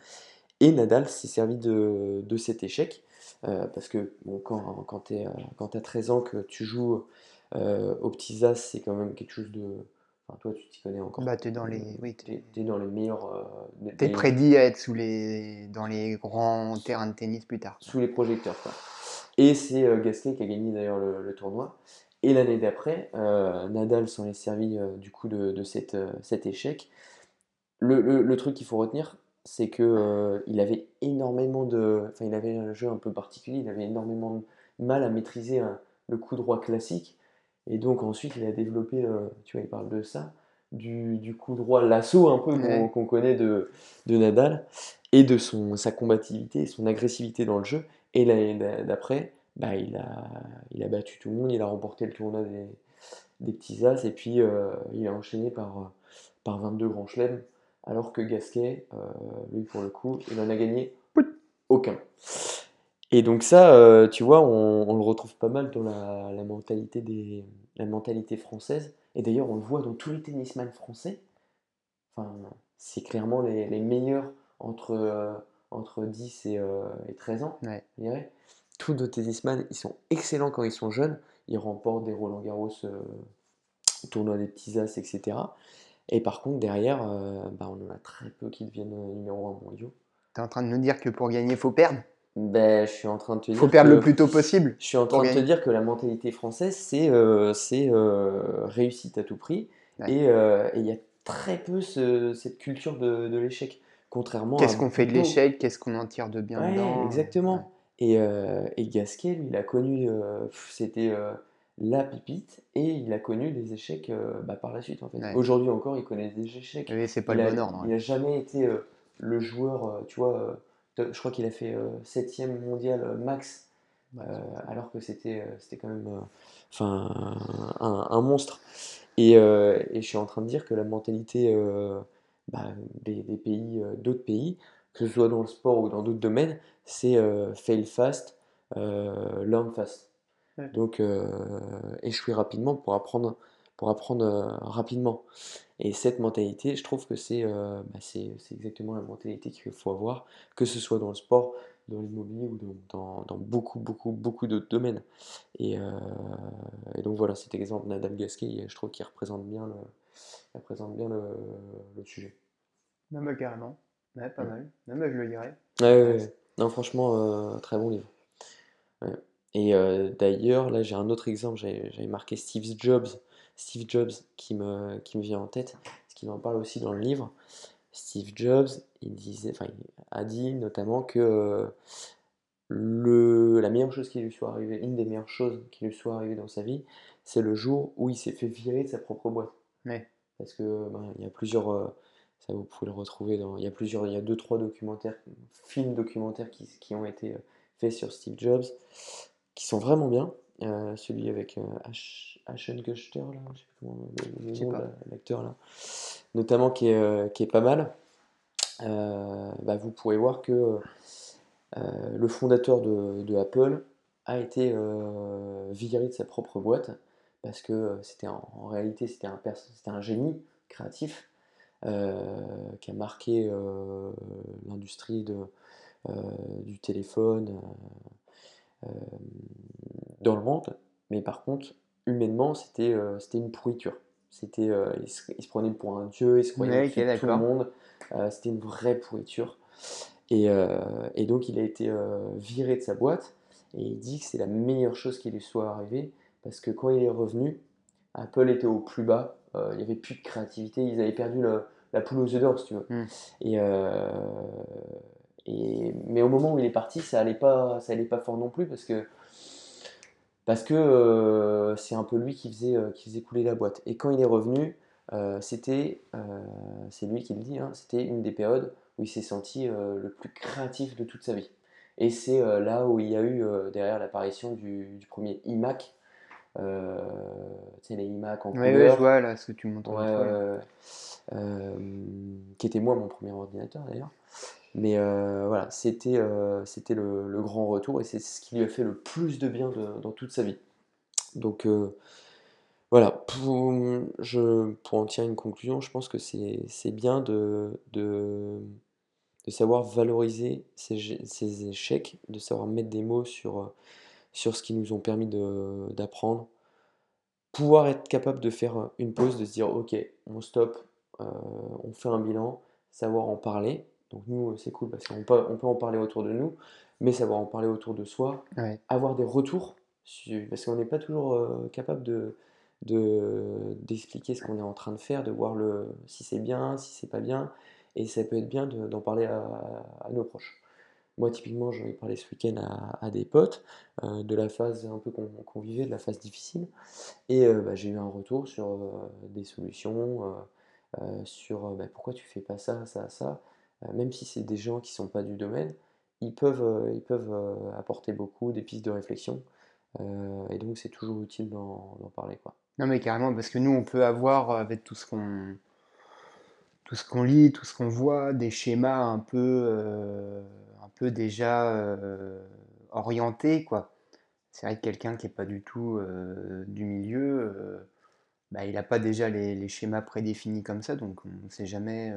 Et Nadal s'est servi de, de cet échec, euh, parce que bon, quand, quand tu as 13 ans, que tu joues euh, aux petits as, c'est quand même quelque chose de... Enfin, toi, tu t'y connais encore. Bah, t'es dans les. Oui, T'es t'es t'es dans les meilleurs... euh, des- t'es des- prédit à être sous les... dans les grands terrains de tennis plus tard. sous les projecteurs. Quoi. Et c'est euh, Gasquet qui a gagné d'ailleurs le, le tournoi. Et l'année d'après, euh, Nadal s'en est servi euh, du coup de, de cette, euh, cet échec. Le, le- le truc qu'il faut retenir, c'est que euh, il avait énormément de, enfin il avait un jeu un peu particulier, il avait énormément de mal à maîtriser un- le coup droit classique. Et donc ensuite, il a développé, euh, tu vois, il parle de ça, du, du coup droit lasso un peu qu'on Ouais. qu'on connaît de, de Nadal et de son, sa combativité, son agressivité dans le jeu. Et l'année d'après, bah, il a, il a battu tout le monde, il a remporté le tournoi des, des petits as et puis euh, il a enchaîné par, par 22 grands chelems, alors que Gasquet, euh, lui pour le coup, il en a gagné aucun. Et donc ça, euh, tu vois, on, on le retrouve pas mal dans la, la mentalité des, la mentalité française. Et d'ailleurs, on le voit dans tous les tennisman français. Enfin, c'est clairement les, les meilleurs entre, euh, entre 10 et, euh, et 13 ans, Ouais. je dirais. tous nos tennisman, ils sont excellents quand ils sont jeunes. Ils remportent des Roland Garros, tournois des petits as, etc. Et par contre, derrière, euh, bah, on en a très peu qui deviennent euh, numéro 1 mondiaux. Tu es en train de nous dire que pour gagner, il faut perdre? Ben, je suis en train de te Il dire faut perdre que- le plus tôt possible. Je suis en train de te dire que la mentalité française, c'est euh, euh, réussite à tout prix. Ouais. Et euh, il y a très peu ce- cette culture de, de l'échec. Contrairement Qu'est-ce qu'on fait de l'échec? Qu'est-ce qu'on en tire de bien Ouais, dedans? exactement. Et, et Gasquet, lui, il a connu, c'était la pipite, et il a connu des échecs euh, bah, par la suite, en fait. Ouais. Aujourd'hui encore, il connaît des échecs. Oui, c'est pas il le a, bon ordre. il ouais. a jamais été euh, le joueur, euh, tu vois, je crois qu'il a fait 7ème mondial max, Ouais, alors que c'était c'était quand même enfin, un, un monstre. Et, et je suis en train de dire que la mentalité bah, des, des pays, d'autres pays, que ce soit dans le sport ou dans d'autres domaines, c'est fail fast, learn fast. Ouais. Donc euh, échouer rapidement pour apprendre, pour apprendre euh, rapidement. Et cette mentalité, je trouve que c'est euh, bah, exactement la mentalité qu'il faut avoir, que ce soit dans le sport, dans l'immobilier ou dans, dans- beaucoup, beaucoup, beaucoup d'autres domaines. Et, euh, et donc voilà, cet exemple Nadal Gasquet, je trouve qu'il représente bien le, il représente bien le, le sujet. Non, mais carrément. Ouais, pas Mm. mal. Non, mais je le dirais. Ouais. Non, franchement, euh, très bon livre. Et euh, d'ailleurs, là, j'ai un autre exemple. J'avais marqué Steve Jobs. Steve Jobs qui me, qui me vient en tête, parce qu'il en parle aussi dans le livre. Steve Jobs, il disait, enfin, il a dit notamment que euh, le, la meilleure chose qui lui soit arrivée, une des meilleures choses qui lui soit arrivée dans sa vie, c'est le jour où il s'est fait virer de sa propre boîte. Ouais. Parce que ben, il y a plusieurs, euh, ça vous pouvez le retrouver dans, il y a plusieurs, il y a deux trois documentaires, films documentaires qui, qui ont été faits sur Steve Jobs, qui sont vraiment bien. Euh, celui avec euh, Ash- Ashton Kutcher là, je sais plus comment le, nom pas. l'acteur là, notamment qui est, euh, qui est pas mal. Euh, bah, vous pourrez voir que le fondateur de, de Apple a été viré de sa propre boîte parce que c'était en, en réalité c'était un, pers- c'était un génie créatif qui a marqué l'industrie de, du téléphone dans le monde, mais par contre humainement c'était euh, c'était une pourriture. C'était, euh, il, se, il se prenait pour un dieu, il se croyait Ouais, tout le monde. Euh, c'était une vraie pourriture. Et, euh, et donc il a été euh, viré de sa boîte et il dit que c'est la meilleure chose qui lui soit arrivée parce que quand il est revenu, Apple était au plus bas, euh, il n'y avait plus de créativité, ils avaient perdu le- la poule aux œufs d'or si tu veux. Mm. Et, euh, et- mais au moment où il est parti, ça allait pas, ça allait pas fort non plus parce que parce que euh, c'est un peu lui qui faisait, euh, qui faisait couler la boîte. Et quand il est revenu, euh, c'était, c'est lui qui le dit, hein, c'était une des périodes où il s'est senti le plus créatif de toute sa vie. Et c'est là où il y a eu derrière l'apparition du, du premier iMac, tu sais, les iMac en Ouais, ouais, couleur, je vois là ce que tu montres. Ouais, ouais, ouais. Qui était moi mon premier ordinateur d'ailleurs. Mais euh, voilà, c'était euh, le, grand retour et c'est ce qui lui a fait le plus de bien dans toute sa vie. Donc euh, voilà, pour, pour en tirer une conclusion, je pense que c'est bien de, de, savoir valoriser ces, échecs, de savoir mettre des mots sur, sur ce qui nous ont permis d'apprendre, pouvoir être capable de faire une pause, de se dire ok, on euh, on fait un bilan, savoir en parler. Donc nous, euh, c'est cool parce qu'on peut, on peut en parler autour de nous, mais savoir en parler autour de soi, Ouais. avoir des retours, parce qu'on n'est pas toujours euh, capable de, de- d'expliquer ce qu'on est en train de faire, de voir le, si c'est bien, si c'est pas bien, et ça peut être bien de- d'en parler à, à nos proches. Moi, typiquement, j'en ai parlé ce week-end à, à des potes euh, de la phase un peu qu'on qu'on vivait, de la phase difficile, et euh, bah, j'ai eu un retour sur des solutions, sur bah, pourquoi tu fais pas ça, ça, ça. Euh, même si c'est des gens qui sont pas du domaine, ils peuvent, euh, ils peuvent euh, apporter beaucoup, des pistes de réflexion, et donc c'est toujours utile d'en parler, quoi. Non, mais carrément, parce que nous, on peut avoir, avec tout ce qu'on tout ce qu'on lit, tout ce qu'on voit, des schémas un peu, un peu déjà orientés. C'est vrai que quelqu'un qui n'est pas du tout du milieu, bah, il n'a pas déjà les, les schémas prédéfinis comme ça, donc on ne sait jamais.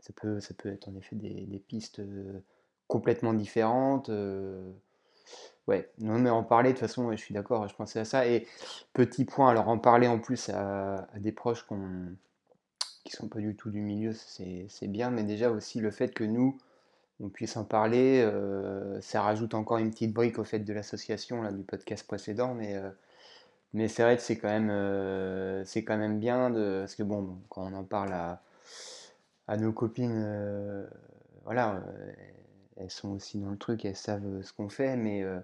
Ça peut, ça peut être en effet des, pistes complètement différentes. ouais, non, mais en parler, de toute façon, je suis d'accord, je pensais à ça. Et petit point, alors en parler en plus à, des proches qu'on, qui sont pas du tout du milieu, c'est bien, mais déjà aussi le fait que nous, on puisse en parler, ça rajoute encore une petite brique au fait de l'association, du podcast précédent, mais, mais c'est vrai que c'est quand même, quand même bien de, parce que bon, quand on en parle à, à nos copines, euh, voilà, euh, elles sont aussi dans le truc, elles savent ce qu'on fait, mais, euh,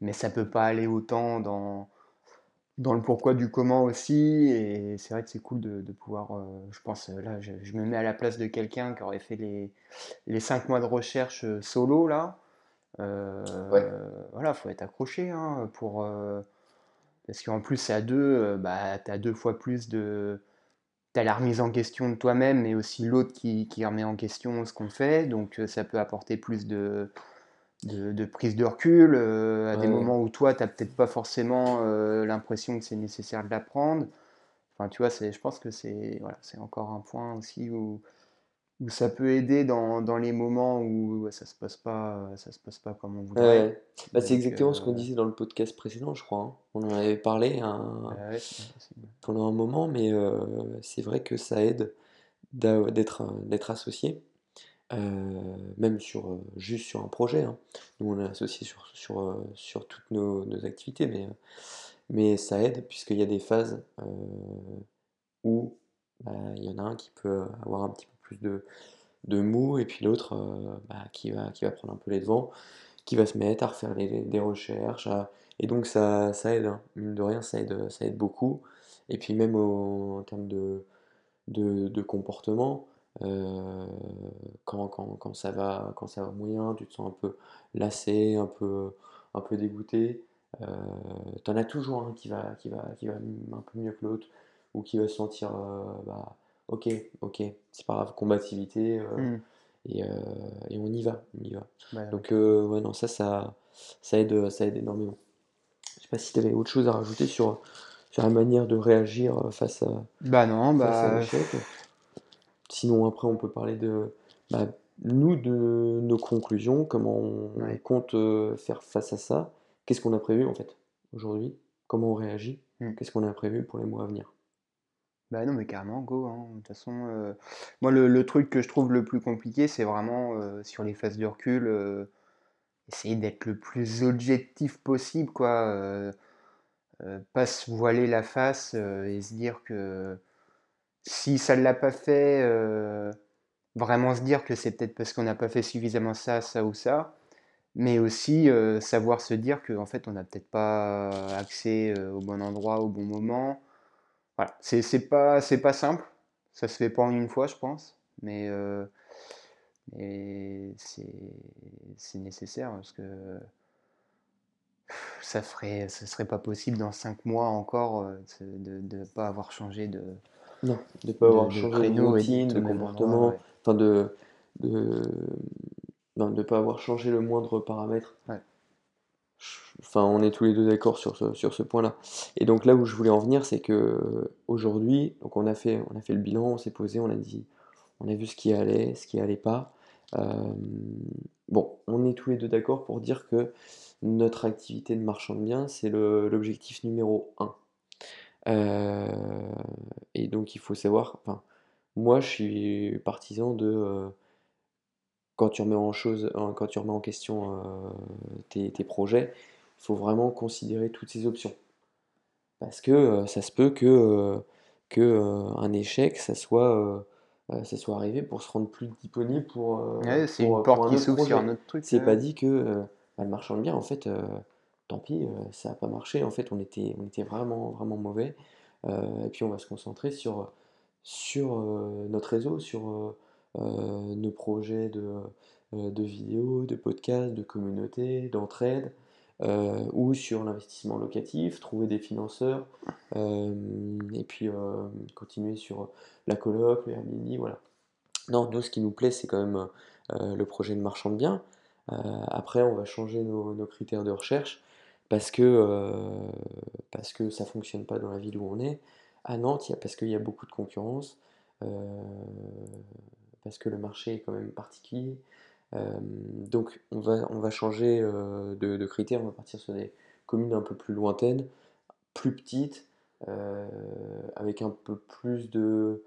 mais ça peut pas aller autant dans, dans le pourquoi du comment aussi. Et c'est vrai que c'est cool de, de pouvoir, euh, je pense, euh, là, je, je me mets à la place de quelqu'un qui aurait fait les, les cinq mois de recherche euh, solo, là. Euh, Ouais. voilà, faut être accroché, hein, pour, euh, parce qu'en plus, c'est à deux, euh, bah, t'as deux fois plus de T'as la remise en question de toi-même, mais aussi l'autre qui, qui remet en question ce qu'on fait. Donc euh, ça peut apporter plus de, de, de prise de recul euh, à des moments où toi, t'as peut-être pas forcément euh, l'impression que c'est nécessaire de l'apprendre. Enfin, tu vois, je pense que c'est voilà, c'est encore un point aussi où, où ça peut aider dans, dans les moments où ça se passe pas, ça se passe pas comme on voudrait. ouais. Bah, c'est exactement ce qu'on euh, disait dans le podcast précédent, je crois. hein. On en avait parlé un- ouais, bien possible. pendant un moment, mais euh, c'est vrai que ça aide d'être euh, d'être associé, euh, même sur juste sur un projet. hein. Nous, on est associé sur, sur, sur toutes nos, nos activités, mais, mais ça aide puisqu'il y a des phases où bah, il y en a un qui peut avoir un petit peu plus de, mou et puis l'autre euh, bah, qui va, qui va prendre un peu les devants, qui va se mettre à refaire des recherches. Et donc ça, ça aide, hein. Mine de rien, ça aide, ça aide beaucoup. Et puis même en termes de, comportement, euh, quand, ça va, quand ça va moyen, tu te sens un peu lassé, un peu, un peu dégoûté. Euh, t'en as toujours un qui va, qui va, qui va un peu mieux que l'autre, ou qui va se sentir, bah, ok, ok, c'est pas grave, combativité, euh, Hmm. et, euh, et on y va, on y va. Bah, ouais. Donc euh, ouais, non, ça, ça, ça aide, ça aide énormément. Je sais pas si tu avais autre chose à rajouter sur, sur la manière de réagir euh, face à, Bah non, bah. Sinon, après, on peut parler de bah, nous, de nos conclusions, comment on, ouais. compte euh, faire face à ça. Qu'est-ce qu'on a prévu en fait aujourd'hui? Comment on réagit? Hmm. Qu'est-ce qu'on a prévu pour les mois à venir? Bah non, mais carrément, go. hein. De toute façon, euh, moi, le, truc que je trouve le plus compliqué, c'est vraiment euh, sur les phases de recul, euh, essayer d'être le plus objectif possible, quoi. pas se voiler la face et se dire que si ça ne l'a pas fait, vraiment se dire que c'est peut-être parce qu'on n'a pas fait suffisamment ça, ça ou ça, mais aussi savoir se dire qu'en fait, on n'a peut-être pas accès au bon endroit, au bon moment. Voilà, c'est pas, pas simple, ça se fait pas en une fois, je pense, mais, euh, mais c'est nécessaire parce que ça ferait, ce serait pas possible dans cinq mois encore euh, de ne pas avoir changé de, Non, de ne pas avoir de changé de routine, de comportement, ouais. enfin de, de, non, de pas avoir changé le moindre paramètre. Ouais. Enfin, on est tous les deux d'accord sur ce, point-là. Et donc là où je voulais en venir, c'est que aujourd'hui, on a fait, le bilan, on s'est posé, on a dit, on a vu ce qui allait, ce qui allait pas. Euh, bon, on est tous les deux d'accord pour dire que notre activité de marchand de biens, c'est l'objectif numéro un. Euh, et donc il faut savoir, moi je suis partisan de euh, quand tu remets en chose, en- quand tu remets en question euh, tes, tes projets, il faut vraiment considérer toutes ces options. Parce que euh, ça se peut que, euh, que euh, un échec, ça soit, euh, euh, ça soit arrivé pour se rendre plus disponible pour, euh, Ouais, c'est une euh, pour porte un qui s'ouvre sur un autre truc. C'est pas dit que euh, bah, le marchand de biens, en fait, euh, tant pis, euh, ça n'a pas marché. En fait, on était, on était vraiment, vraiment mauvais. Euh, et puis on va se concentrer sur, sur euh, notre réseau, sur euh, euh, nos projets de, euh, de vidéos, de podcasts, de communauté, d'entraide, euh, ou sur l'investissement locatif, trouver des financeurs, euh, et puis euh, continuer sur la coloc, le Airbnb, voilà. Non, nous, ce qui nous plaît, c'est quand même euh, le projet de marchand de biens. Euh, après, on va changer nos, critères de recherche parce que, euh, parce que ça fonctionne pas dans la ville où on est. À Nantes, parce qu'il y a beaucoup de concurrence, euh, parce que le marché est quand même particulier, donc on va, on va changer de, de critères, on va partir sur des communes un peu plus lointaines, plus petites, avec un peu plus de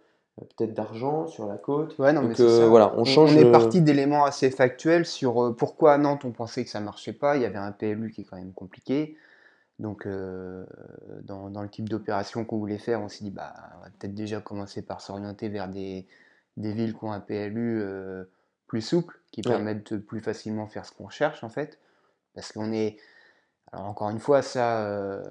peut-être d'argent sur la côte. Ouais, non, mais Donc euh, ça. voilà, on change. on est euh, parti d'éléments assez factuels sur euh, pourquoi à Nantes on pensait que ça marchait pas. Il y avait un PLU qui est quand même compliqué. Donc, euh, dans, dans le type d'opération qu'on voulait faire, on s'est dit, bah, on va peut-être déjà commencer par s'orienter vers des, des villes qui ont un PLU euh, plus souple, qui Ouais. permettent de plus facilement faire ce qu'on cherche en fait. Parce qu'on est, alors encore une fois, ça, euh,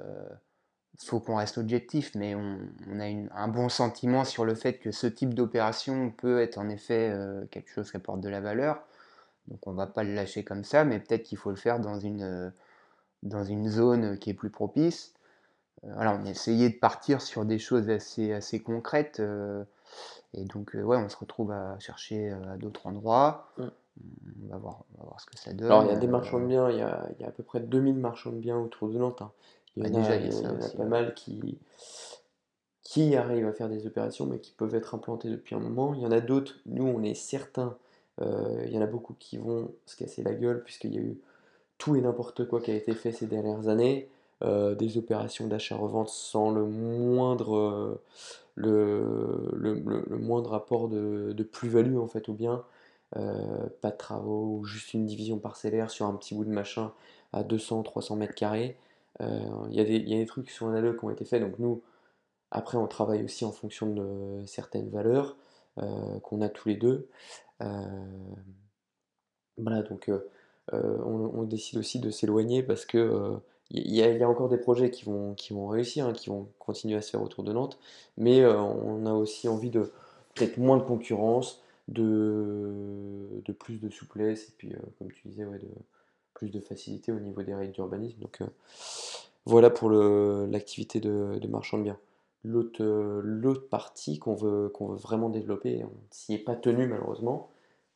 faut qu'on reste objectif, mais on, on a une- un bon sentiment sur le fait que ce type d'opération peut être en effet euh, quelque chose qui apporte de la valeur. Donc on va pas le lâcher comme ça, mais peut-être qu'il faut le faire dans une, euh, dans une zone qui est plus propice. Voilà, on a essayé de partir sur des choses assez, assez concrètes. euh, et donc, euh, ouais, on se retrouve à chercher euh, à d'autres endroits. Mm. On va voir, on va voir ce que ça donne. Alors, il y a des euh, marchands de biens, il y a, il y a à peu près 2000 marchands de biens autour de Nantes. hein. Il y Bah, en a, déjà, il y a il y ça en a pas mal qui, qui arrivent à faire des opérations, mais qui peuvent être implantés depuis un moment. Il y en a d'autres, nous, on est certains, euh, il y en a beaucoup qui vont se casser la gueule, puisqu'il y a eu tout et n'importe quoi qui a été fait ces dernières années. euh, des opérations d'achat-revente sans le moindre, euh, le, le- le- moindre apport de, de plus-value en fait au bien. Euh, pas de travaux, juste une division parcellaire sur un petit bout de machin à 200-300 mètres carrés. Euh, Il y a des, trucs sur un qui ont été faits, donc nous, après, on travaille aussi en fonction de certaines valeurs euh, qu'on a tous les deux. Voilà, donc on, on décide aussi de s'éloigner parce que il y, a encore des projets qui vont, qui vont réussir, hein, qui vont continuer à se faire autour de Nantes, mais euh, on a aussi envie de peut-être moins de concurrence, de, de plus de souplesse, et puis euh, comme tu disais, ouais, de plus de facilité au niveau des règles d'urbanisme. Donc euh, voilà pour l'activité de, marchand de biens. L'autre l'autre partie qu'on veut, qu'on veut vraiment développer, on s'y est pas tenu malheureusement.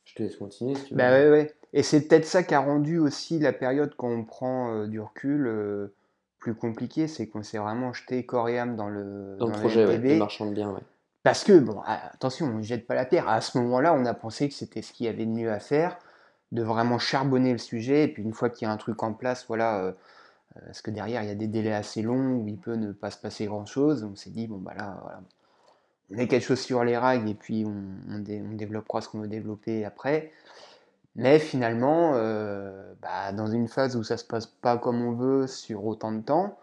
Je te laisse continuer si tu veux. Bah ouais, ouais. Et c'est peut-être ça qui a rendu aussi la période quand on prend euh, du recul euh, plus compliquée, c'est qu'on s'est vraiment jeté corps et âme dans le, Dans le dans le projet, ouais, de biens, ouais. Parce que, bon, ah, attention, on ne jette pas la pierre. À ce moment-là, on a pensé que c'était ce qu'il y avait de mieux à faire, de vraiment charbonner le sujet. Et puis une fois qu'il y a un truc en place, voilà, euh, parce que derrière, il y a des délais assez longs où il peut ne pas se passer grand-chose. On s'est dit, bon, bah là, voilà, met quelque chose sur les rails et puis on, on dé- on développera ce qu'on veut développer après. Mais finalement, euh, bah, dans une phase où ça se passe pas comme on veut sur autant de temps,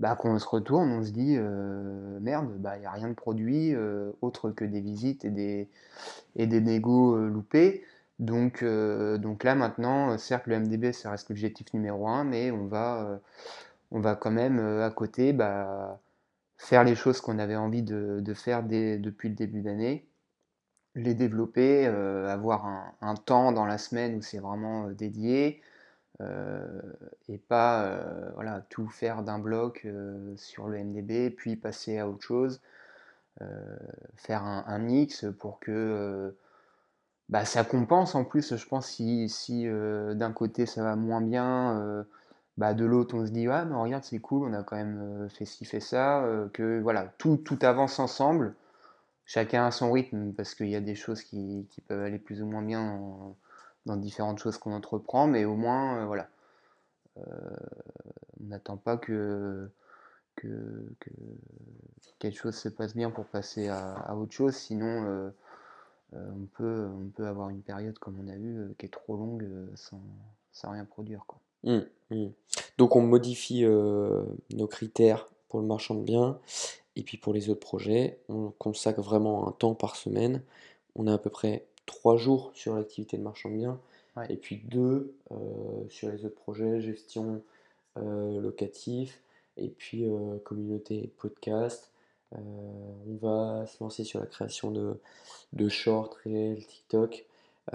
bah, quand on se retourne, on se dit euh, merde, bah, il n'y a rien de produit euh, autre que des visites et des, et des négos loupés. Donc, donc là maintenant, certes le MDB ça reste l'objectif numéro un, mais on va, on va quand même à côté bah, faire les choses qu'on avait envie de, faire depuis le début d'année, les développer, euh, avoir un, temps dans la semaine où c'est vraiment euh, dédié, euh, et pas voilà, tout faire d'un bloc sur le MDB, puis passer à autre chose, faire un, un mix pour que bah, ça compense en plus, je pense, si, si d'un côté ça va moins bien, bah, de l'autre on se dit, ah, mais regarde, c'est cool, on a quand même euh, fait ci, fait ça, euh, que voilà, tout, tout avance ensemble, chacun à son rythme, parce qu'il y a des choses qui, qui peuvent aller plus ou moins bien dans, différentes choses qu'on entreprend, mais au moins, euh, voilà, on n'attend pas que, que, que quelque chose se passe bien pour passer à, autre chose, sinon on peut, on peut avoir une période comme on a euh, qui est trop longue sans, sans rien produire, quoi. Hum, hum. Donc on modifie euh, nos critères pour le marchand de biens et puis pour les autres projets, on consacre vraiment un temps par semaine. On a à peu près trois jours sur l'activité de marchand de biens Ouais. et puis deux euh, sur les autres projets, gestion euh, locatif et puis communauté podcast. On va se lancer sur la création de, de shorts, réels, TikTok,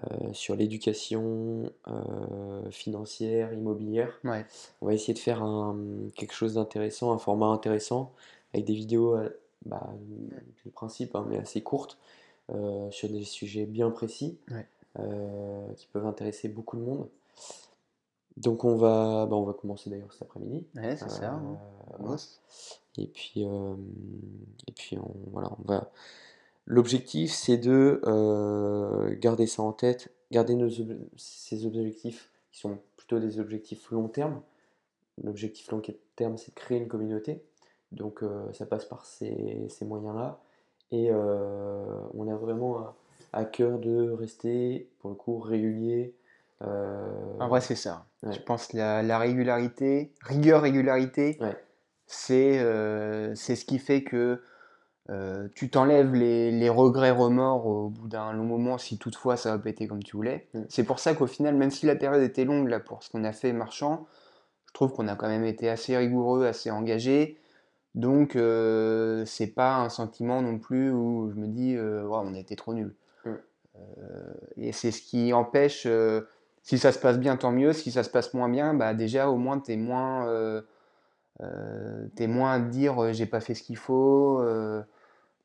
euh, sur l'éducation euh, financière, immobilière. Ouais, On va essayer de faire un- quelque chose d'intéressant, un format intéressant, avec des vidéos, euh, bah, le principe, hein, mais assez courtes, euh, sur des sujets bien précis, Ouais. qui peuvent intéresser beaucoup de monde. Donc on va, bah, on va commencer d'ailleurs cet après-midi. ouais c'est ça. Hein. voilà. Et puis, et puis on, voilà, on va. L'objectif, c'est de euh, garder ça en tête garder nos ces objectifs qui sont plutôt des objectifs long terme. L'objectif long terme, c'est de créer une communauté. Donc ça passe par ces, ces moyens-là. Et on a vraiment à, cœur de rester, pour le coup, régulier. En vrai, c'est ça. Je pense que la, la régularité, rigueur-régularité, c'est c'est ce qui fait que euh, tu t'enlèves les, regrets, remords au bout d'un long moment si toutefois ça va péter comme tu voulais. Mm. C'est pour ça qu'au final, même si la période était longue là pour ce qu'on a fait marchand, je trouve qu'on a quand même été assez rigoureux, assez engagé. Donc euh, c'est pas un sentiment non plus où je me dis euh, on a été trop nul. Mm. et c'est ce qui empêche, si ça se passe bien tant mieux, si ça se passe moins bien, bah déjà au moins tu es moins, es moins à dire j'ai pas fait ce qu'il faut.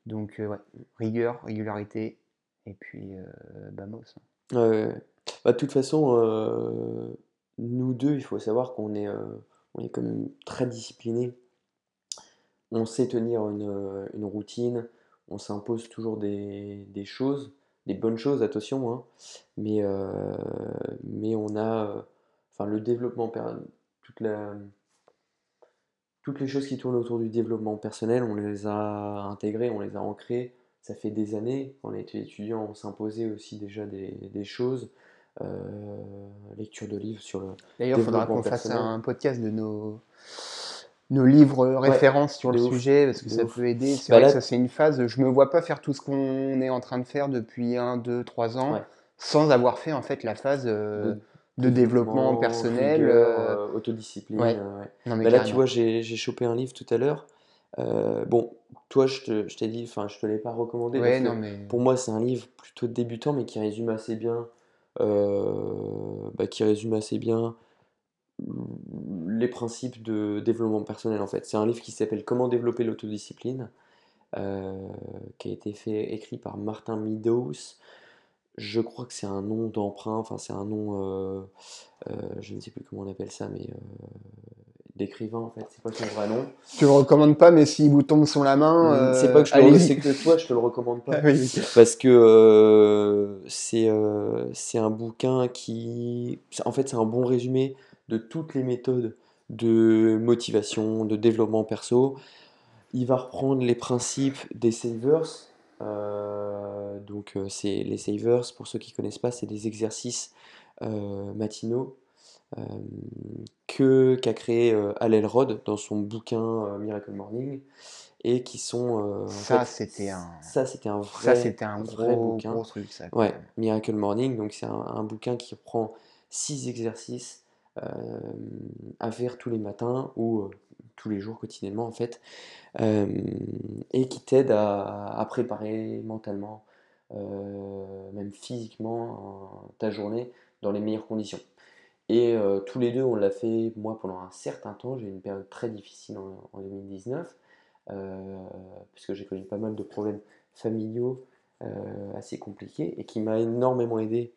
Donc, euh, ouais, rigueur, régularité, et puis euh, Bamos. Bah, de toute façon, euh, nous deux, il faut savoir qu'on est, est quand même très disciplinés. On sait tenir une, routine, on s'impose toujours des, choses, des bonnes choses, attention, hein. mais, mais on a, enfin, le développement, toute la toutes les choses qui tournent autour du développement personnel, on les a intégrées, on les a ancrées. Ça fait des années. Quand on était étudiant, on s'imposait aussi déjà des, choses. Euh, lecture de livres sur le. D'ailleurs, il faudra qu'on fasse un podcast de nos, nos livres références sur le sujet parce que ça peut aider. C'est bah vrai que ça, c'est une phase. Je me vois pas faire tout ce qu'on est en train de faire depuis 1, 2, 3 ans sans avoir fait en fait la phase. Euh, de développement personnel. Euh, autodiscipline. Bah là, tu vois, j'ai chopé un livre tout à l'heure. Euh, bon, toi, je t'ai dit, enfin, je te l'ai pas recommandé. Pour moi, c'est un livre plutôt débutant, mais qui résume assez bien, euh, bah, qui résume assez bien les principes de développement personnel. En fait, c'est un livre qui s'appelle Comment développer l'autodiscipline, qui a été fait, écrit par Martin Meadows. Je crois que c'est un nom d'emprunt, enfin c'est un nom, euh, euh, je ne sais plus comment on appelle ça, mais euh, d'écrivain en fait, c'est pas son vrai nom? Tu le recommandes pas, mais s'il vous tombe sur la main, mmh, c'est pas que je te le, c'est que toi je te le recommande pas, parce que c'est c'est un bouquin qui, en fait c'est un bon résumé de toutes les méthodes de motivation, de développement perso. Il va reprendre les principes des savers, euh, donc euh, c'est les savers, pour ceux qui ne connaissent pas, c'est des exercices euh, matinaux que qu'a créé Al Elrod dans son bouquin Miracle Morning et qui sont ça c'était un ça c'était un vrai ça c'était un vrai bouquin. truc ça, ouais Miracle Morning donc c'est un, bouquin qui reprend six exercices à faire tous les matins ou tous les jours quotidiennement en fait euh, et qui t'aide à, préparer mentalement, euh, même physiquement, ta journée dans les meilleures conditions. Et euh, tous les deux, on l'a fait, moi, pendant un certain temps. J'ai eu une période très difficile en, 2019, puisque j'ai connu pas mal de problèmes familiaux assez compliqués et qui m'a énormément aidé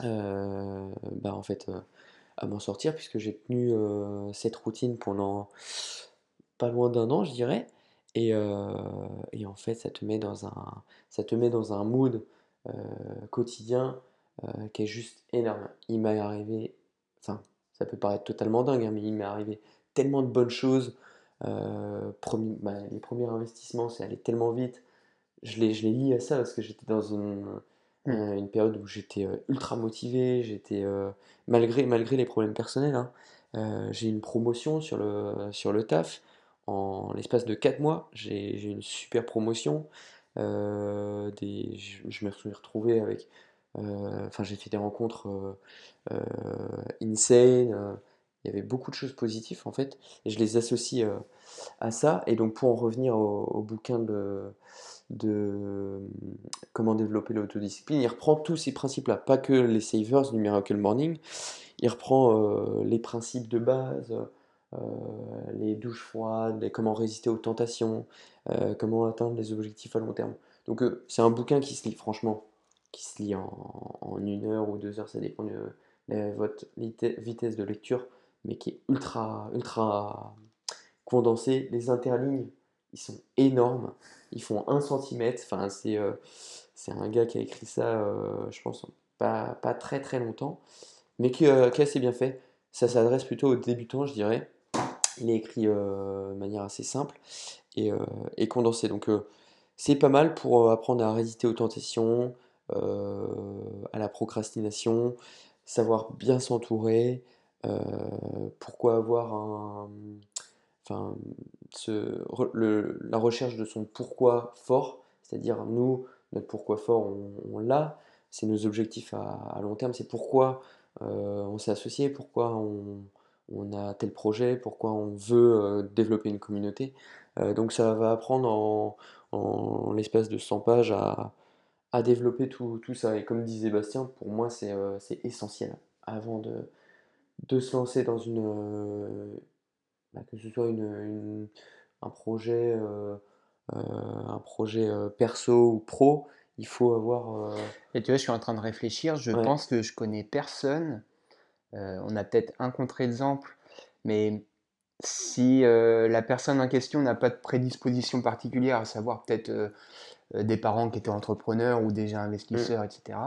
bah, en fait, à m'en sortir, puisque j'ai tenu cette routine pendant pas loin d'un an, je dirais. Et, euh, et, en fait, ça te met dans un, ça te met dans un mood euh, quotidien euh, qui est juste énorme. Il m'est arrivé, enfin, ça peut paraître totalement dingue, hein, mais il m'est arrivé tellement de bonnes choses. Bah, les premiers investissements, c'est allé tellement vite. Je l'ai, je lié à ça parce que j'étais dans une, mmh. une période où j'étais ultra motivé, j'étais malgré, malgré les problèmes personnels. Hein, j'ai eu une promotion sur le, sur le taf en l'espace de 4 mois, j'ai eu une super promotion. Euh, je, me suis retrouvé avec. Euh, enfin, j'ai fait des rencontres euh, insane. il y avait beaucoup de choses positives en fait, et je les associe à ça. Et donc, pour en revenir au, bouquin de, de comment développer l'autodiscipline, il reprend tous ces principes-là, pas que les savers du Miracle Morning. Il reprend les principes de base. Euh, les douches froides, comment résister aux tentations, euh, comment atteindre les objectifs à long terme. Donc euh, c'est un bouquin qui se lit franchement, qui se lit en, une heure ou deux heures, ça dépend de, votre vitesse de lecture, mais qui est ultra, ultra condensé. Les interlignes, ils sont énormes, ils font un centimètre, enfin c'est un gars qui a écrit ça, je pense, pas, pas très très longtemps, mais qui est assez bien fait. Ça s'adresse plutôt aux débutants, je dirais. Il est écrit euh, de manière assez simple et, euh, et condensé. Donc euh, c'est pas mal pour apprendre à résister aux tentations, à la procrastination, savoir bien s'entourer, pourquoi avoir un, enfin, la recherche de son pourquoi fort, c'est-à-dire nous, notre pourquoi fort, on, l'a, c'est nos objectifs à, long terme, c'est pourquoi on s'est associé, pourquoi on, on a tel projet, pourquoi on veut euh, développer une communauté. Euh, donc ça va apprendre en, en l'espace de 100 pages à, à développer tout, tout ça. Et comme disait Bastien, pour moi c'est euh, essentiel avant de, de se lancer dans une, bah, que ce soit une, une- un projet, euh, euh, un projet euh, perso ou pro, il faut avoir. Et tu vois, je suis en train de réfléchir. Je ouais, pense que je connais personne. Euh, on a peut-être un contre-exemple, mais si euh, la personne en question n'a pas de prédisposition particulière, à savoir peut-être euh, des parents qui étaient entrepreneurs ou déjà mm, investisseurs, etc.,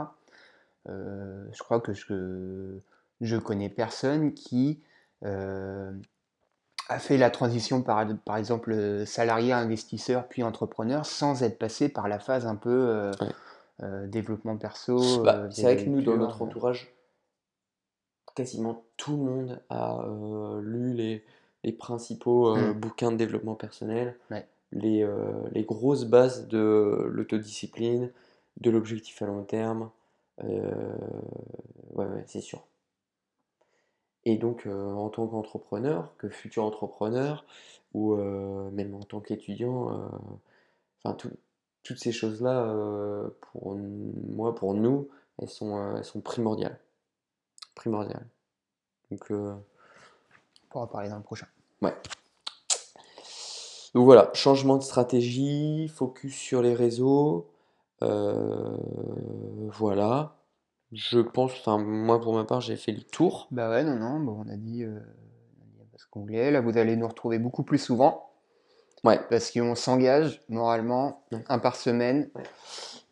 je crois que je, je connais personne qui a fait la transition par, par exemple salarié investisseur puis entrepreneur sans être passé par la phase un peu ouais. développement perso, Bah, c'est vrai que nous, dans notre entourage, quasiment tout le monde a euh, lu les, les principaux euh, Hmm, bouquins de développement personnel, ouais. les, euh, les grosses bases de l'autodiscipline, de l'objectif à long terme. Ouais, ouais, c'est sûr. Et donc, en tant qu'entrepreneur, que futur entrepreneur, ou même en tant qu'étudiant, enfin, tout- toutes ces choses-là, pour moi, pour nous, elles sont, elles sont primordiales. Primordiales. Donc, euh, On pourra parler dans le prochain. ouais. Donc voilà, changement de stratégie, focus sur les réseaux. euh, voilà. Je pense, enfin, moi, pour ma part, j'ai fait le tour. Bah ouais, non, non, bon, on a dit, euh, ce qu'on voulait. Là, vous allez nous retrouver beaucoup plus souvent Ouais. parce qu'on s'engage moralement Ouais. un par semaine. Ouais.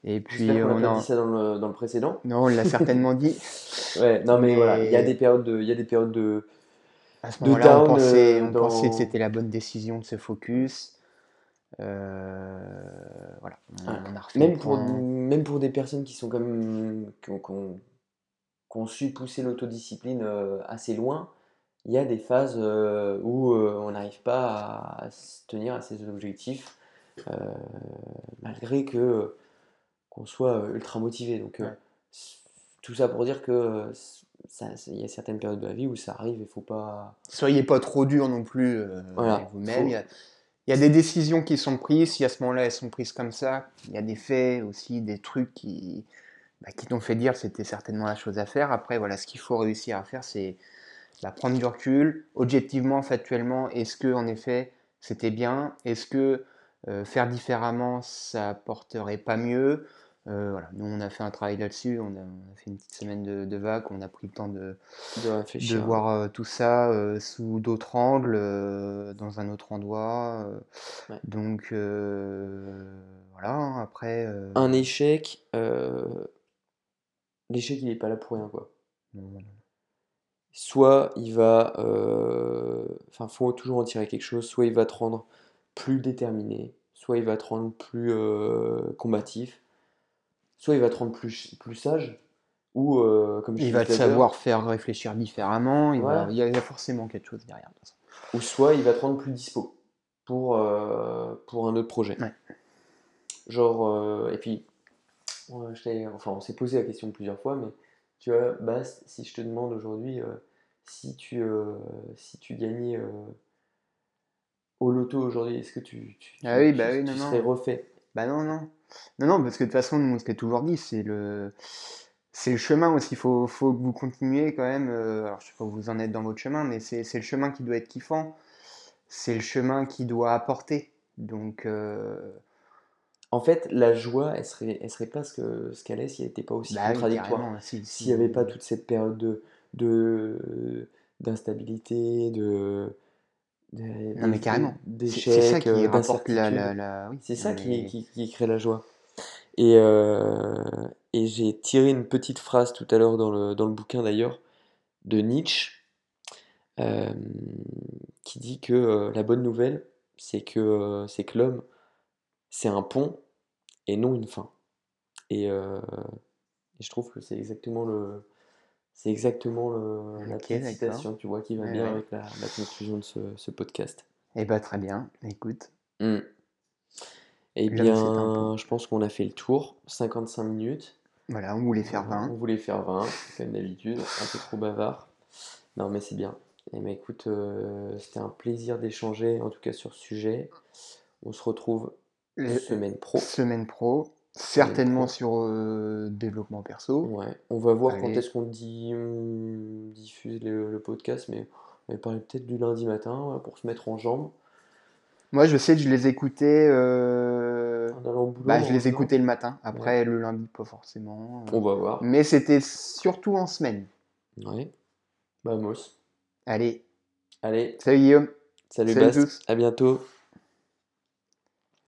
Et puis, qu'on on en... dit ça dans le, dans le précédent. Non, on l'a certainement dit. *laughs* Ouais, non mais voilà, il y a des périodes de, il y a des périodes de, à ce moment-là, on pensait, euh, on pensait que c'était la bonne décision de se focus. Euh, voilà, on, Ouais. on a refait Même pour, même pour des personnes qui sont comme, qui ont, qui ont- qui ont su pousser l'autodiscipline euh, assez loin, il y a des phases euh, où euh, on n'arrive pas à, se tenir à ses objectifs, euh, malgré que qu'on soit euh, ultra motivé. Donc euh, Ouais. tout ça pour dire que euh, il y a certaines périodes de la vie où ça arrive et faut pas. Soyez pas trop dur non plus euh, Voilà, vous-même. Il y faut. a, il y a des décisions qui sont prises. Si à ce moment-là, elles sont prises comme ça, il y a des faits aussi, des trucs qui, bah, qui t'ont fait dire que c'était certainement la chose à faire. Après, voilà, ce qu'il faut réussir à faire, c'est bah, prendre du recul, objectivement, factuellement, est-ce que en effet c'était bien? Est-ce que euh, faire différemment, ça apporterait pas mieux? Euh, voilà, nous on a fait un travail là-dessus, on a, on a fait une petite semaine de, de on a pris le temps de, De de réfléchir. voir euh, tout ça euh, sous d'autres angles, dans un autre endroit. Ouais. donc voilà, hein, après, Un échec, l'échec il est pas là pour rien quoi. Soit il va, enfin faut toujours en tirer quelque chose, soit il va te rendre plus déterminé, soit il va te rendre plus combatif, soit il va te rendre plus, plus sage, ou euh, comme je il va te savoir faire réfléchir différemment, il voilà, y a il y a forcément quelque chose derrière. ou soit il va te rendre plus dispo pour, euh, pour un autre projet. Ouais. Genre, euh, et puis, ouais, je t'ai- enfin, on s'est posé la question plusieurs fois, mais tu vois, Bast, si je te demande aujourd'hui si tu, si tu gagnais au loto aujourd'hui, est-ce que tu, tu, Ah oui, tu, bah oui, tu non, serais non. refait? Bah non, non. Non, non, parce que de toute façon, nous, on s'était toujours dit, c'est le, c'est le chemin aussi. Il faut, faut que vous continuiez quand même. euh, alors, je sais pas où vous en êtes dans votre chemin, mais c'est, le chemin qui doit être kiffant. C'est le chemin qui doit apporter. Donc, euh, En fait, la joie, elle serait, elle serait pas ce que, ce qu'elle est si elle n'était pas aussi bah contradictoire. S'il n'y avait pas toute cette période de, de, d'instabilité, de, Non, mais carrément. C'est, c'est ça qui euh, rapporte la, la. Oui, C'est ça qui, mais qui, qui crée la joie. Et, euh, et j'ai tiré une petite phrase tout à l'heure dans le, dans le bouquin d'ailleurs de Nietzsche euh, qui dit que euh, la bonne nouvelle, c'est que, c'est que l'homme, c'est un pont et non une fin. Et, et je trouve que c'est exactement le, c'est exactement le, la citation, tu vois, qui va Ouais, bien ouais. avec la, la conclusion de ce, ce podcast. Eh bah très bien, écoute. Hmm. Eh bien, je pense qu'on a fait le tour, 55 minutes. Voilà, on voulait faire Voilà, 20. On voulait faire 20, comme d'habitude, un peu trop bavard. Non, mais c'est bien. Et ben écoute, euh, c'était un plaisir d'échanger, en tout cas sur ce sujet. On se retrouve Le- semaine pro. Semaine pro, certainement pro. sur euh, développement perso. Ouais. On va voir quand est-ce qu'on dit, on diffuse le, le podcast, mais on va parler peut-être du lundi matin ouais, pour se mettre en jambes. Moi, je sais que je les écoutais. euh, En allant au boulot, Bah, je en les venant. écoutais le matin. Après, le lundi, pas forcément. On va voir. Mais c'était surtout en semaine. Ouais. Vamos. Allez, Allez, salut Guillaume. salut Salut Bast, à bientôt.